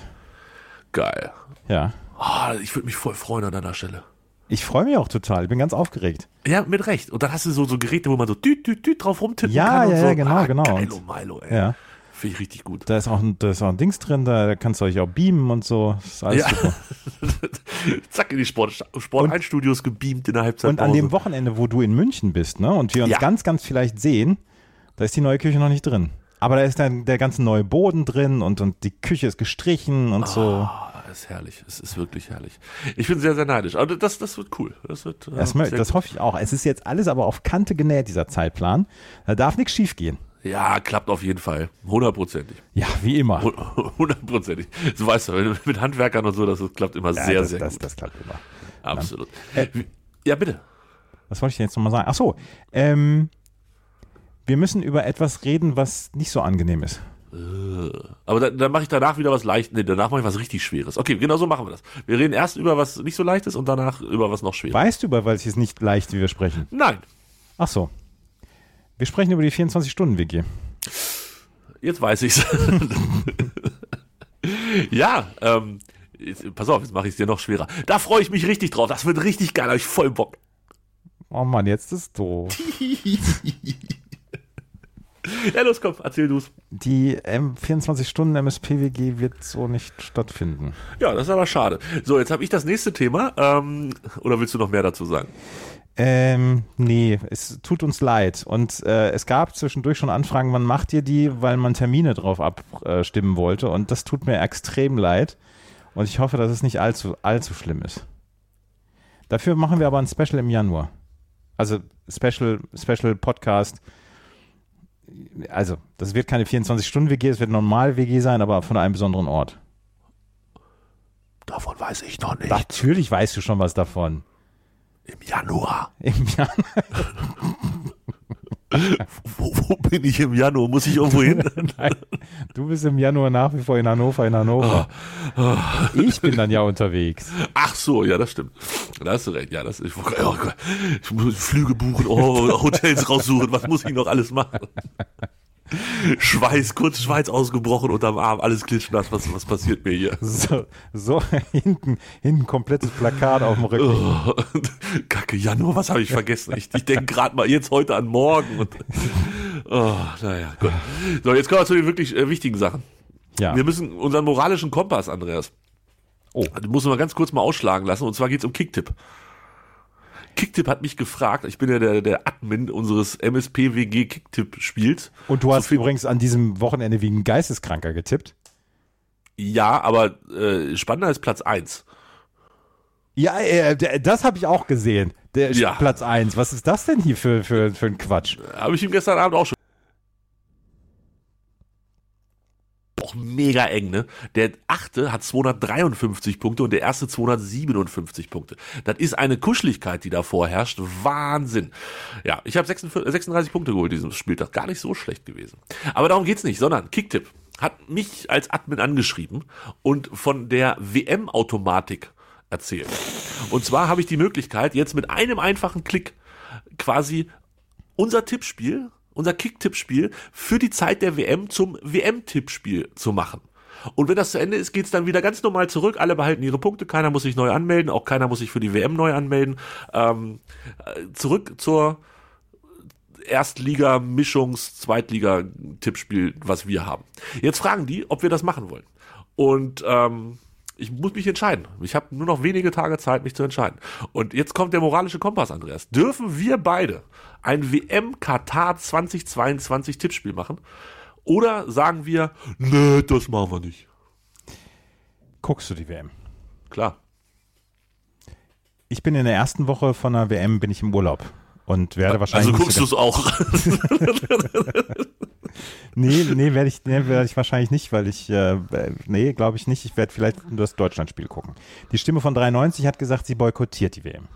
Geil. Ja. Ah, ich würde mich voll freuen an deiner Stelle. Ich freue mich auch total. Ich bin ganz aufgeregt. Ja, mit Recht. Und dann hast du so, so Geräte, wo man so düt, düt, düt drauf rumtippen Ja, kann. und ja, so. ja, genau, ah, genau. Geilo, Milo, ey. Ja. Finde ich richtig gut. Da ist auch ein, da ist auch ein Dings drin, da, kannst du euch auch beamen und so. Das ist alles Ja. super. Zack, in die Sport, Sport 1 Studios gebeamt in der Halbzeit. Und an dem Wochenende, wo du in München bist, ne, und wir uns Ja. ganz, ganz vielleicht sehen, da ist die neue Küche noch nicht drin. Aber da ist dann der ganze neue Boden drin und, und die Küche ist gestrichen und so. Ist herrlich. Es ist wirklich herrlich. Ich bin sehr, sehr neidisch. Aber das, das wird cool. Das, wird, äh, Das, sehr das hoffe ich auch. Es ist jetzt alles aber auf Kante genäht, dieser Zeitplan. Da darf nichts schief gehen. Ja, klappt auf jeden Fall. Hundertprozentig. Ja, wie immer. Hundertprozentig. So weißt du, mit Handwerkern und so, das klappt immer Ja, sehr, das, sehr das, gut. das klappt immer. Absolut. Äh, Ja, bitte. Was wollte ich denn jetzt nochmal sagen? Ach so, ähm, wir müssen über etwas reden, was nicht so angenehm ist. Aber dann, dann mache ich danach wieder was leicht. Nee, danach mache ich was richtig Schweres. Okay, genau so machen wir das. Wir reden erst über was nicht so leicht ist und danach über was noch schwerer. Weißt du, über welches nicht leicht, wie wir sprechen? Nein. Ach so. Wir sprechen über die 24-Stunden-WG. Jetzt weiß ich's. ja, ähm, jetzt, pass auf, jetzt mache ich es dir noch schwerer. Da freue ich mich richtig drauf. Das wird richtig geil, habe ich voll Bock. Oh Mann, jetzt ist doof. Ja, los, komm, erzähl du's. Die ähm, 24-Stunden-MSPWG wird so nicht stattfinden. Ja, das ist aber schade. So, jetzt habe ich das nächste Thema. Ähm, oder willst du noch mehr dazu sagen? Ähm, nee, es tut uns leid. Und äh, es gab zwischendurch schon Anfragen, wann macht ihr die, weil man Termine drauf abstimmen wollte. Und das tut mir extrem leid. Und ich hoffe, dass es nicht allzu, allzu schlimm ist. Dafür machen wir aber ein Special im Januar. Also Special, Special Podcast. Also, das wird keine 24-Stunden-WG, es wird normal WG sein, aber von einem besonderen Ort. Davon weiß ich noch nicht. Natürlich weißt du schon was davon. Im Januar. Im Januar. Wo, wo bin ich im Januar? Muss ich irgendwo hin? Nein, du bist im Januar nach wie vor in Hannover, in Hannover. Ich bin dann ja unterwegs. Ach so, ja, das stimmt. Da hast du recht. Ja, das ist, oh ich muss Flüge buchen, oh, Hotels raussuchen. Was muss ich noch alles machen? Schweiß, kurz Schweiß ausgebrochen unterm Arm, alles klitschnass. Was, was passiert mir hier? So, so hinten, hinten komplettes Plakat auf dem Rücken. Oh, Kacke, Januar, was habe ich vergessen? Ich, ich denke gerade mal jetzt heute an morgen. Und, oh, naja, gut. So, jetzt kommen wir zu den wirklich äh, wichtigen Sachen. Ja. Wir müssen unseren moralischen Kompass, Andreas. Oh. Den muss man ganz kurz mal ausschlagen lassen. Und zwar geht's um Kicktipp. Kicktipp hat mich gefragt, ich bin ja der, der Admin unseres MSPWG Kicktipp-Spiels. Und du hast viel- übrigens an diesem Wochenende wie ein Geisteskranker getippt. Ja, aber äh, spannender ist Platz eins. Ja, äh, das habe ich auch gesehen. Der Ja. Platz 1. Was ist das denn hier für, für, für ein Quatsch? Habe ich ihm gestern Abend auch schon. Auch mega eng, ne? Der achte hat 253 Punkte und der erste 257 Punkte. Das ist eine Kuscheligkeit, die da vorherrscht. Wahnsinn. Ja, ich habe 36, 36 Punkte geholt diesem Spieltag. Gar nicht so schlecht gewesen. Aber darum geht's nicht, sondern Kicktipp hat mich als Admin angeschrieben und von der WM-Automatik erzählt. Und zwar habe ich die Möglichkeit, jetzt mit einem einfachen Klick quasi unser Tippspiel, unser Kick-Tippspiel für die Zeit der WM zum WM-Tippspiel zu machen. Und wenn das zu Ende ist, geht's dann wieder ganz normal zurück. Alle behalten ihre Punkte, keiner muss sich neu anmelden, auch keiner muss sich für die WM neu anmelden. Ähm, äh, zurück zur Erstliga, Mischungs-, Zweitliga-Tippspiel, was wir haben. Jetzt fragen die, ob wir das machen wollen. Und ähm, ich muss mich entscheiden. Ich habe nur noch wenige Tage Zeit, mich zu entscheiden. Und jetzt kommt der moralische Kompass, Andreas. Dürfen wir beide ein WM Katar 2022 Tippspiel machen? Oder sagen wir, nee, das machen wir nicht? Guckst du die WM? Klar. Ich bin in der ersten Woche von der WM bin ich im Urlaub und werde wahrscheinlich. Also guckst du es auch. nee, nee, werde ich, nee, werd ich wahrscheinlich nicht, weil ich, äh, nee, glaube ich nicht. Ich werde vielleicht nur das Deutschlandspiel gucken. Die Stimme von 93 hat gesagt, sie boykottiert die WM.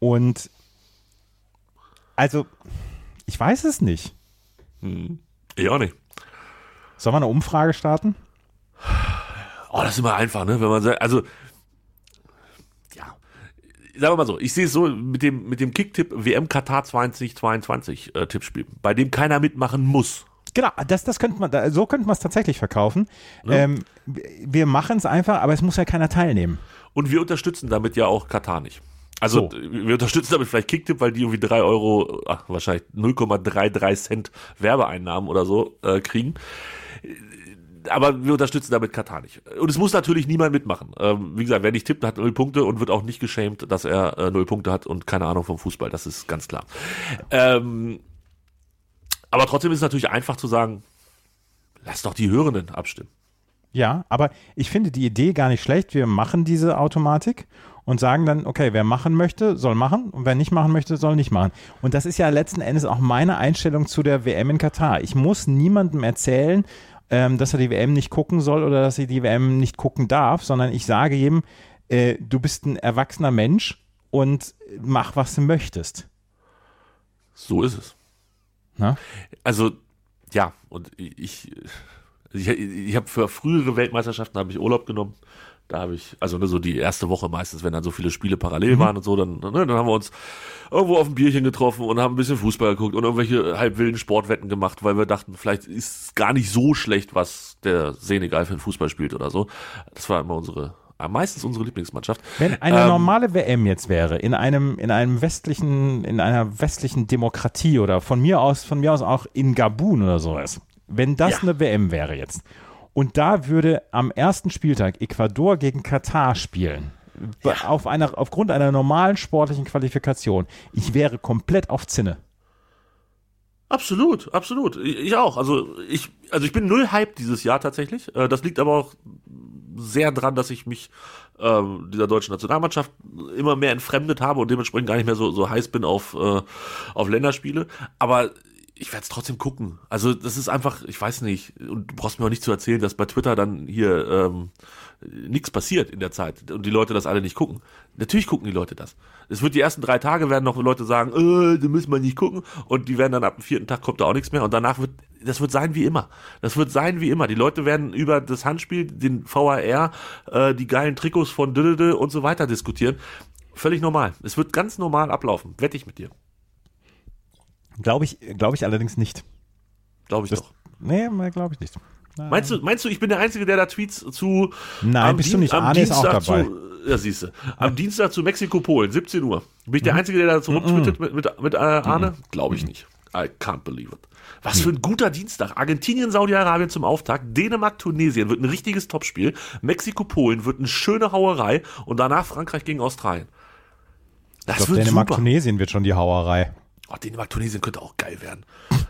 Und also, ich weiß es nicht. Hm. Ich auch nicht. Sollen wir eine Umfrage starten? Oh, das ist immer einfach, ne? Wenn man sagt, also ja, sagen wir mal so, ich sehe es so mit dem mit dem Kicktipp WM Katar 2022 äh, Tippspiel, bei dem keiner mitmachen muss. Genau, das, das könnte man, so könnte man es tatsächlich verkaufen. Ja. Ähm, wir machen es einfach, aber es muss ja keiner teilnehmen. Und wir unterstützen damit ja auch Katar nicht. Also so. wir unterstützen damit vielleicht Kicktipp, weil die irgendwie drei Euro, ach, wahrscheinlich 0,33 Cent Werbeeinnahmen oder so äh, kriegen. Aber wir unterstützen damit Katar nicht. Und es muss natürlich niemand mitmachen. Ähm, wie gesagt, wer nicht tippt, hat null Punkte und wird auch nicht geschämt, dass er äh, null Punkte hat und keine Ahnung vom Fußball. Das ist ganz klar. Ähm, aber trotzdem ist es natürlich einfach zu sagen, lass doch die Hörenden abstimmen. Ja, aber ich finde die Idee gar nicht schlecht. Wir machen diese Automatik und sagen dann, okay, wer machen möchte, soll machen und wer nicht machen möchte, soll nicht machen. Und das ist ja letzten Endes auch meine Einstellung zu der WM in Katar. Ich muss niemandem erzählen, ähm, dass er die WM nicht gucken soll oder dass er die WM nicht gucken darf, sondern ich sage jedem, äh, du bist ein erwachsener Mensch und mach, was du möchtest. So ist es. Na? Also, ja, und ich, ich, ich habe für frühere Weltmeisterschaften habe ich Urlaub genommen da habe ich, also ne, so die erste Woche meistens, wenn dann so viele Spiele parallel mhm. waren und so, dann, ne, dann haben wir uns irgendwo auf ein Bierchen getroffen und haben ein bisschen Fußball geguckt und irgendwelche halbwilden Sportwetten gemacht, weil wir dachten, vielleicht ist es gar nicht so schlecht, was der Senegal für ein Fußball spielt oder so. Das war immer unsere äh, meistens unsere Lieblingsmannschaft. Wenn eine ähm, normale WM jetzt wäre, in einem, in einem westlichen, in einer westlichen Demokratie oder von mir aus, von mir aus auch in Gabun oder sowas, wenn das ja. eine WM wäre jetzt und da würde am ersten Spieltag Ecuador gegen Katar spielen. Ja. Auf einer, aufgrund einer normalen sportlichen Qualifikation. Ich wäre komplett auf Zinne. Absolut, absolut. Ich auch. Also ich, also ich bin null Hype dieses Jahr tatsächlich. Äh, das liegt aber auch sehr dran, dass ich mich äh, dieser deutschen Nationalmannschaft immer mehr entfremdet habe und dementsprechend gar nicht mehr so, so heiß bin auf, äh, auf Länderspiele. Aber ich werde es trotzdem gucken. Also das ist einfach, ich weiß nicht, und du brauchst mir auch nicht zu erzählen, dass bei Twitter dann hier ähm, nichts passiert in der Zeit und die Leute das alle nicht gucken. Natürlich gucken die Leute das. Es wird die ersten drei Tage werden noch Leute sagen, äh, da müssen wir nicht gucken und die werden dann ab dem vierten Tag kommt da auch nichts mehr und danach wird, das wird sein wie immer. Das wird sein wie immer. Die Leute werden über das Handspiel, den VAR, äh, die geilen Trikots von Dödede und so weiter diskutieren. Völlig normal. Es wird ganz normal ablaufen. Wette ich mit dir. Glaube ich, glaube ich allerdings nicht. Glaube ich das, doch. Nee, glaube ich nicht. Meinst du, meinst du, ich bin der Einzige, der da Tweets zu. Nein, bist Dien du nicht. Arne Dienstag ist auch dabei. Zu, ja, siehst du. Am Dienstag zu Mexiko-Polen, 17 Uhr. Bin ich der mhm. Einzige, der da zurücktwittet mhm. mit, mit, mit äh, Arne? Mhm. Glaube ich nicht. I can't believe it. Was für ein guter Dienstag. Argentinien, Saudi-Arabien zum Auftakt. Dänemark, Tunesien wird ein richtiges Topspiel. Mexiko-Polen wird eine schöne Hauerei. Und danach Frankreich gegen Australien. Das ich glaub, wird Dänemark, super. Tunesien wird schon die Hauerei. Oh, Dänemark, Tunesien könnte auch geil werden.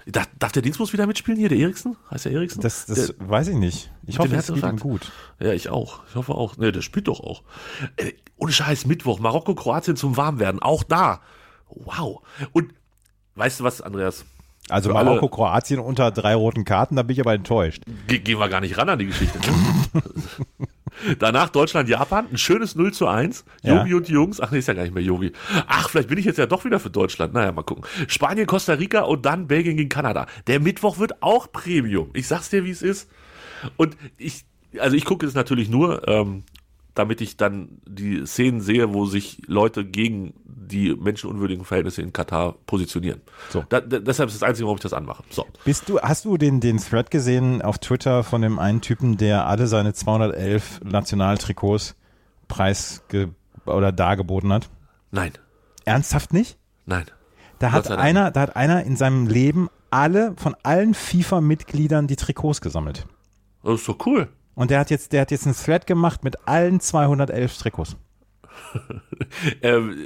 Darf, darf der Dienstbus wieder mitspielen hier, der Eriksen? Heißt der Eriksen? Das, das der, weiß ich nicht. Ich hoffe, es geht ihm gut. Ja, ich auch. Ich hoffe auch. Ne, der spielt doch auch. Äh, ohne Scheiß, Mittwoch, Marokko, Kroatien zum Warmwerden. Auch da. Wow. Und weißt du was, Andreas? Also Für Marokko, Kroatien unter drei roten Karten, da bin ich aber enttäuscht. Ge gehen wir gar nicht ran an die Geschichte. Ne? Danach Deutschland, Japan, ein schönes 0 zu 1. Yogi ja. und die Jungs, ach nee, ist ja gar nicht mehr Yogi. Ach, vielleicht bin ich jetzt ja doch wieder für Deutschland. Naja, mal gucken. Spanien, Costa Rica und dann Belgien gegen Kanada. Der Mittwoch wird auch Premium. Ich sag's dir, wie es ist. Und ich, also ich gucke es natürlich nur, ähm, damit ich dann die Szenen sehe, wo sich Leute gegen die menschenunwürdigen Verhältnisse in Katar positionieren. So. Da, da, deshalb ist das Einzige, warum ich das anmache. So. Bist du, hast du den, den Thread gesehen auf Twitter von dem einen Typen, der alle seine 211 Nationaltrikots preis oder dargeboten hat? Nein. Ernsthaft nicht? Nein. Da hat einer, da hat einer in seinem Leben alle, von allen FIFA-Mitgliedern die Trikots gesammelt. Das ist doch cool. Und der hat jetzt, der hat jetzt einen Thread gemacht mit allen 211 Trikots. Ähm,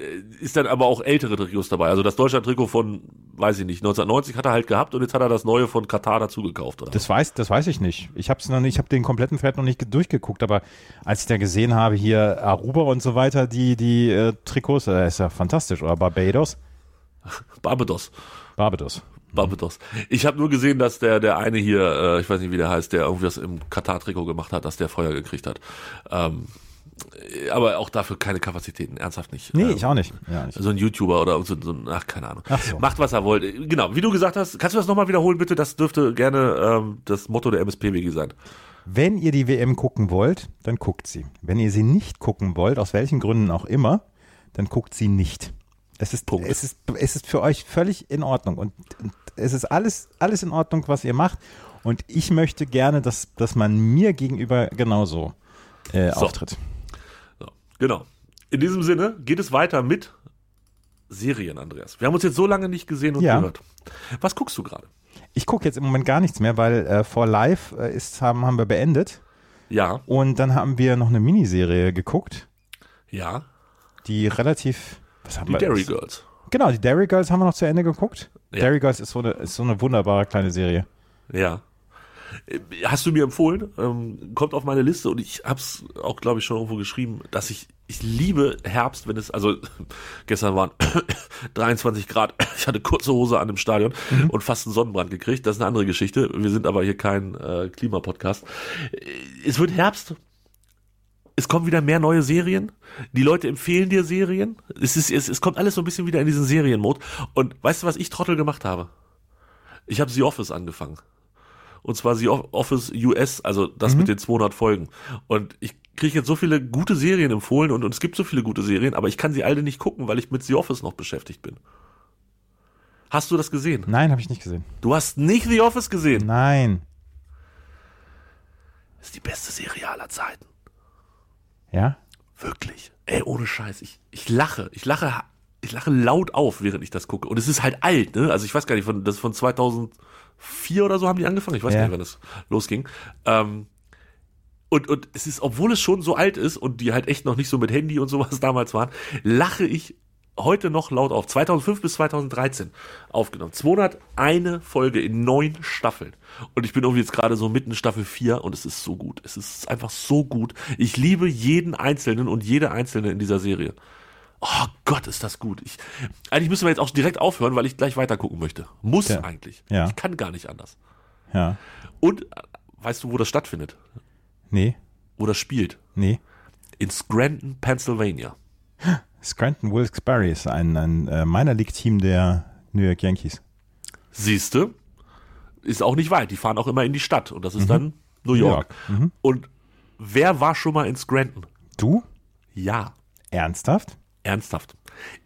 ist dann aber auch ältere Trikots dabei. Also das Deutschland-Trikot von, weiß ich nicht, 1990 hat er halt gehabt und jetzt hat er das neue von Katar dazu gekauft. Oder? Das weiß, das weiß ich nicht. Ich habe noch nicht, ich habe den kompletten Thread noch nicht ge- durchgeguckt, aber als ich da gesehen habe, hier Aruba und so weiter, die, die äh, Trikots, äh, ist ja fantastisch. Oder Barbados? Barbados. Barbados. Barbados. Ich habe nur gesehen, dass der der eine hier, äh, ich weiß nicht, wie der heißt, der irgendwas im Katar-Trikot gemacht hat, dass der Feuer gekriegt hat. Ähm, aber auch dafür keine Kapazitäten, ernsthaft nicht. Nee, Ähm, ich auch nicht. Ja, nicht. So ein YouTuber oder so, so ach, keine Ahnung. Ach so. Macht, was er wollt. Genau, wie du gesagt hast, kannst du das nochmal wiederholen, bitte? Das dürfte gerne ähm, das Motto der MSPWG sein. Wenn ihr die WM gucken wollt, dann guckt sie. Wenn ihr sie nicht gucken wollt, aus welchen Gründen auch immer, dann guckt sie nicht. Es ist, Punkt. es ist, es ist für euch völlig in Ordnung und, und es ist alles, alles in Ordnung, was ihr macht. Und ich möchte gerne, dass, dass man mir gegenüber genauso äh, So. auftritt. So, genau. In diesem Sinne geht es weiter mit Serien, Andreas. Wir haben uns jetzt so lange nicht gesehen und Ja. gehört. Was guckst du gerade? Ich gucke jetzt im Moment gar nichts mehr, weil äh, For Life äh, ist, haben, haben wir beendet. Ja, Und dann haben wir noch eine Miniserie geguckt, ja. die relativ. Was haben Die wir? Dairy Girls. Genau, die Dairy Girls haben wir noch zu Ende geguckt. Ja. Dairy Girls ist so, eine, ist so eine wunderbare kleine Serie. Ja. Hast du mir empfohlen, ähm, kommt auf meine Liste und ich hab's auch, glaube ich, schon irgendwo geschrieben, dass ich, ich liebe Herbst, wenn es, also gestern waren 23 Grad, ich hatte kurze Hose an im Stadion und fast einen Sonnenbrand gekriegt, das ist eine andere Geschichte, wir sind aber hier kein äh, Klimapodcast. Äh, Es wird Herbst, es kommen wieder mehr neue Serien. Die Leute empfehlen dir Serien. Es, ist, es, es kommt alles so ein bisschen wieder in diesen Serienmod. Und weißt du, was ich Trottel gemacht habe? Ich habe The Office angefangen. Und zwar The Office US, also das mit den 200 Folgen. Und ich kriege jetzt so viele gute Serien empfohlen und, und es gibt so viele gute Serien, aber ich kann sie alle nicht gucken, weil ich mit The Office noch beschäftigt bin. Hast du das gesehen? Nein, habe ich nicht gesehen. Du hast nicht The Office gesehen. Nein. Das ist die beste Serie aller Zeiten. Ja? Wirklich. Ey, ohne Scheiß. Ich, ich lache. Ich lache, ich lache laut auf, während ich das gucke. Und es ist halt alt, ne? Also ich weiß gar nicht, von, das ist von 2004 oder so haben die angefangen. Ich weiß Ja. gar nicht, wann das losging. Ähm, und, und es ist, obwohl es schon so alt ist und die halt echt noch nicht so mit Handy und sowas damals waren, lache ich heute noch laut auf. 2005 bis 2013 aufgenommen. 201 Folge in neun Staffeln. Und ich bin irgendwie jetzt gerade so mitten in Staffel 4 und es ist so gut. Es ist einfach so gut. Ich liebe jeden Einzelnen und jede Einzelne in dieser Serie. Oh Gott, ist das gut. Ich, eigentlich müssen wir jetzt auch direkt aufhören, weil ich gleich weiter gucken möchte. Muss Ja. eigentlich. Ja. Ich kann gar nicht anders. Ja. Und weißt du, wo das stattfindet? Nee. Wo das spielt? Nee. In Scranton, Pennsylvania. Scranton Wilkes-Barre ist ein, ein äh, Minor League-Team der New York Yankees. Siehste, ist auch nicht weit. Die fahren auch immer in die Stadt und das ist dann New York. York. Und wer war schon mal in Scranton? Du? Ja, Ernsthaft? ernsthaft.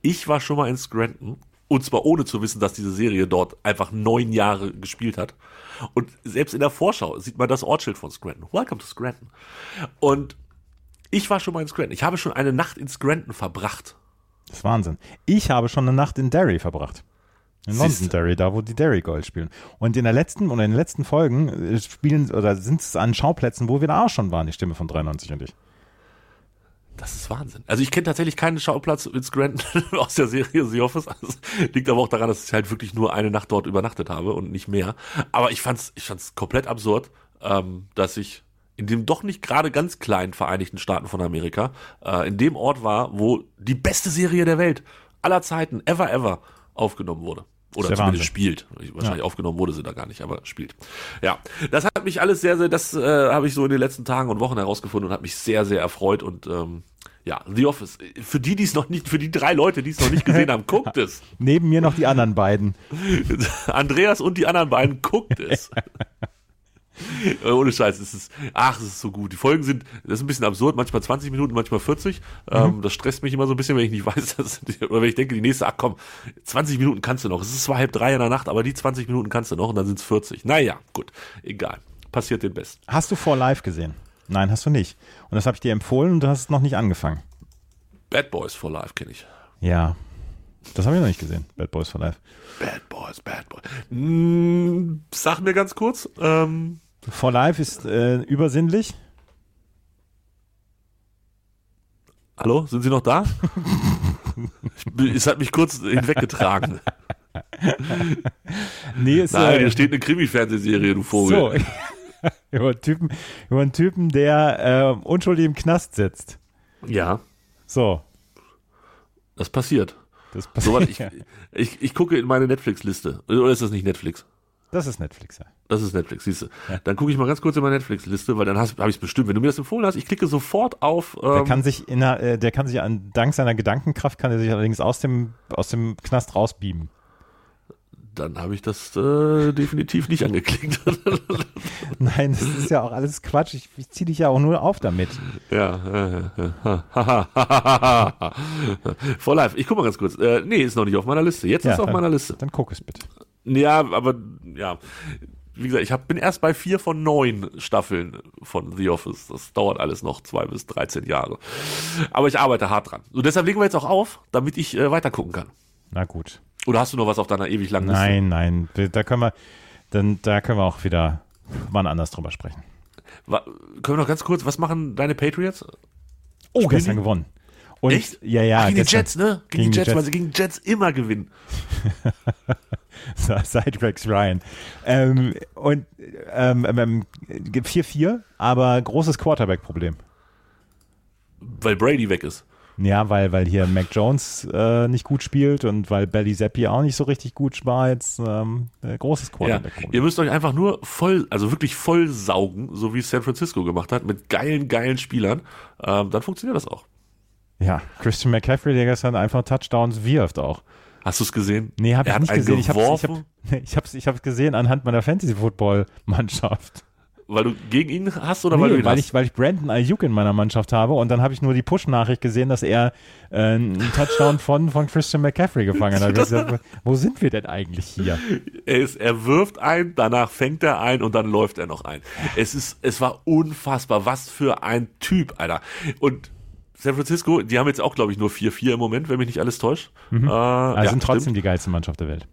Ich war schon mal in Scranton und zwar ohne zu wissen, dass diese Serie dort einfach neun Jahre gespielt hat. Und selbst in der Vorschau sieht man das Ortsschild von Scranton. Welcome to Scranton. Und ich war schon mal in Scranton. Ich habe schon eine Nacht in Scranton verbracht. Das ist Wahnsinn. Ich habe schon eine Nacht in Derry verbracht. In Siehste. Londonderry, da wo die Derry Girls spielen. Und in der letzten oder in den letzten Folgen äh, spielen oder sind es an Schauplätzen, wo wir da auch schon waren, die Stimme von 93 und ich. Das ist Wahnsinn. Also ich kenne tatsächlich keinen Schauplatz in Scranton aus der Serie The Office. Das liegt aber auch daran, dass ich halt wirklich nur eine Nacht dort übernachtet habe und nicht mehr. Aber ich fand's, ich fand's komplett absurd, ähm, dass ich in dem doch nicht gerade ganz kleinen Vereinigten Staaten von Amerika, äh, in dem Ort war, wo die beste Serie der Welt aller Zeiten, ever, ever, aufgenommen wurde. Oder zumindest Wahnsinn. spielt. Wahrscheinlich aufgenommen wurde sie da gar nicht, aber spielt. Ja, das hat mich alles sehr, sehr, das äh, habe ich so in den letzten Tagen und Wochen herausgefunden und hat mich sehr, sehr erfreut und ähm, ja, The Office. Für die, die es noch nicht, für die drei Leute, die es noch nicht gesehen haben, guckt es. Neben mir noch die anderen beiden. Andreas und die anderen beiden guckt es. Äh, Ohne Scheiß, es ist, ach, es ist so gut. Die Folgen sind, das ist ein bisschen absurd, manchmal 20 Minuten, manchmal 40. Ähm, das stresst mich immer so ein bisschen, wenn ich nicht weiß, dass, oder wenn ich denke, die nächste, ach komm, 20 Minuten kannst du noch. Es ist zwar halb drei in der Nacht, aber die 20 Minuten kannst du noch und dann sind es 40. Naja, gut, egal. Passiert den Besten. Hast du For Life gesehen? Nein, hast du nicht. Und das habe ich dir empfohlen und du hast es noch nicht angefangen. Bad Boys for Life kenne ich. Ja. Das habe ich noch nicht gesehen. Bad Boys for Life. Bad Boys, Bad Boys. Mm, sag mir ganz kurz, ähm, For Life ist äh, übersinnlich. Hallo, sind Sie noch da? es hat mich kurz hinweggetragen. nee, ist, Nein, äh, steht eine Krimi-Fernsehserie, du Vogel. So. über, einen Typen, über einen Typen, der äh, unschuldig im Knast sitzt. Ja. So. Das passiert. Das passiert. So, ich, ich, ich gucke in meine Netflix-Liste. Oder ist das nicht Netflix? Das ist Netflix, ja. Das ist Netflix, siehst du. Dann gucke ich mal ganz kurz in meine Netflix-Liste, weil dann habe ich es bestimmt. Wenn du mir das empfohlen hast, ich klicke sofort auf. Der Ähm, kann sich in der, äh, der kann sich an, dank seiner Gedankenkraft kann er sich allerdings aus dem, aus dem Knast rausbeamen. dann habe ich das äh, definitiv nicht angeklickt. Nein, das ist ja auch alles Quatsch. Ich, ich ziehe dich ja auch nur auf damit. ja. For life. Ich guck mal ganz kurz. Äh, nee, ist noch nicht auf meiner Liste. Jetzt Ja, ist es auf meiner Liste. Dann guck es bitte. Ja, aber ja. Wie gesagt, ich hab, bin erst bei vier von neun Staffeln von The Office. Das dauert alles noch zwei bis 13 Jahre. Aber ich arbeite hart dran. Und deshalb legen wir jetzt auch auf, damit ich äh, weiter gucken kann. Na gut. Oder hast du noch was auf deiner ewig langen Liste? Nein, nein. Da können wir, dann, da können wir auch wieder wann anders drüber sprechen. Wa- Können wir noch ganz kurz, was machen deine Patriots? Oh, Spielen gestern die? gewonnen. Und, Echt? Ja, ja. Ach, gegen die Jets, ne? Gegen, gegen die die Jets, weil Jets. sie gegen Jets immer gewinnen. Seit Rex Ryan. Ähm, und ähm, ähm, 4-4, aber großes Quarterback-Problem. Weil Brady weg ist. Ja, weil, weil hier Mac Jones äh, nicht gut spielt und weil Belly Zappi auch nicht so richtig gut war. Jetzt ähm, äh, großes Ja. Quarterback-Problem. Ihr müsst euch einfach nur voll, also wirklich voll saugen, so wie es San Francisco gemacht hat, mit geilen, geilen Spielern. Ähm, dann funktioniert das auch. Ja, Christian McCaffrey, der gestern einfach Touchdowns wirft auch. Hast du es gesehen? Nee, habe ich nicht gesehen. Ich habe ich geworfen, hab, ich hab's, ich gesehen anhand meiner Fantasy-Football-Mannschaft. weil du gegen ihn hast oder weil du Nee, ihn weil hast? ich, weil ich Brandon Ayuk in meiner Mannschaft habe und dann habe ich nur die Push-Nachricht gesehen, dass er äh, einen Touchdown von, von Christian McCaffrey gefangen hat. Ich gesagt, wo sind wir denn eigentlich hier? er, ist, er wirft ein, danach fängt er ein und dann läuft er noch ein. Es ist, es war unfassbar, was für ein Typ, Alter. Und San Francisco, die haben jetzt auch, glaube ich, nur 4-4 im Moment, wenn mich nicht alles täuscht. Äh, Also ja, sind trotzdem stimmt. die geilste Mannschaft der Welt.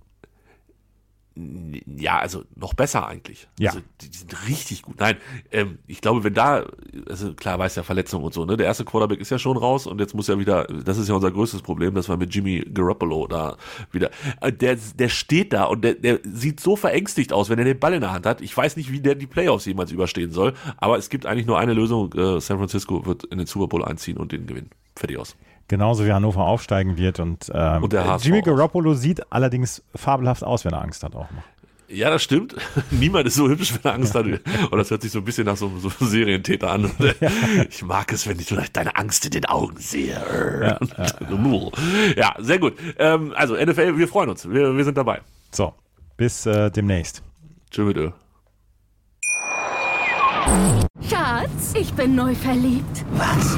Ja, also noch besser eigentlich. Ja. Also die, die sind richtig gut. Nein, ähm, ich glaube, wenn da, also klar weiß ja Verletzung und so, ne? Der erste Quarterback ist ja schon raus und jetzt muss ja wieder, das ist ja unser größtes Problem, dass wir mit Jimmy Garoppolo da wieder, äh, der, der steht da und der, der sieht so verängstigt aus, wenn er den Ball in der Hand hat. Ich weiß nicht, wie der die Playoffs jemals überstehen soll, aber es gibt eigentlich nur eine Lösung. Äh, San Francisco wird in den Super Bowl einziehen und den gewinnen. Fertig aus. Genauso wie Hannover aufsteigen wird und, ähm, Und der HSV Jimmy auch. Garoppolo sieht allerdings fabelhaft aus, wenn er Angst hat auch noch. Ja, das stimmt. Niemand ist so hübsch, wenn er Angst hat. Und das hört sich so ein bisschen nach so, so einem Serientäter an. Ich mag es, wenn ich deine Angst in den Augen sehe. Ja, sehr gut. Ähm, also NFL, wir freuen uns. Wir, wir sind dabei. So, bis äh, demnächst. Tschö mit Ö. Schatz, ich bin neu verliebt. Was?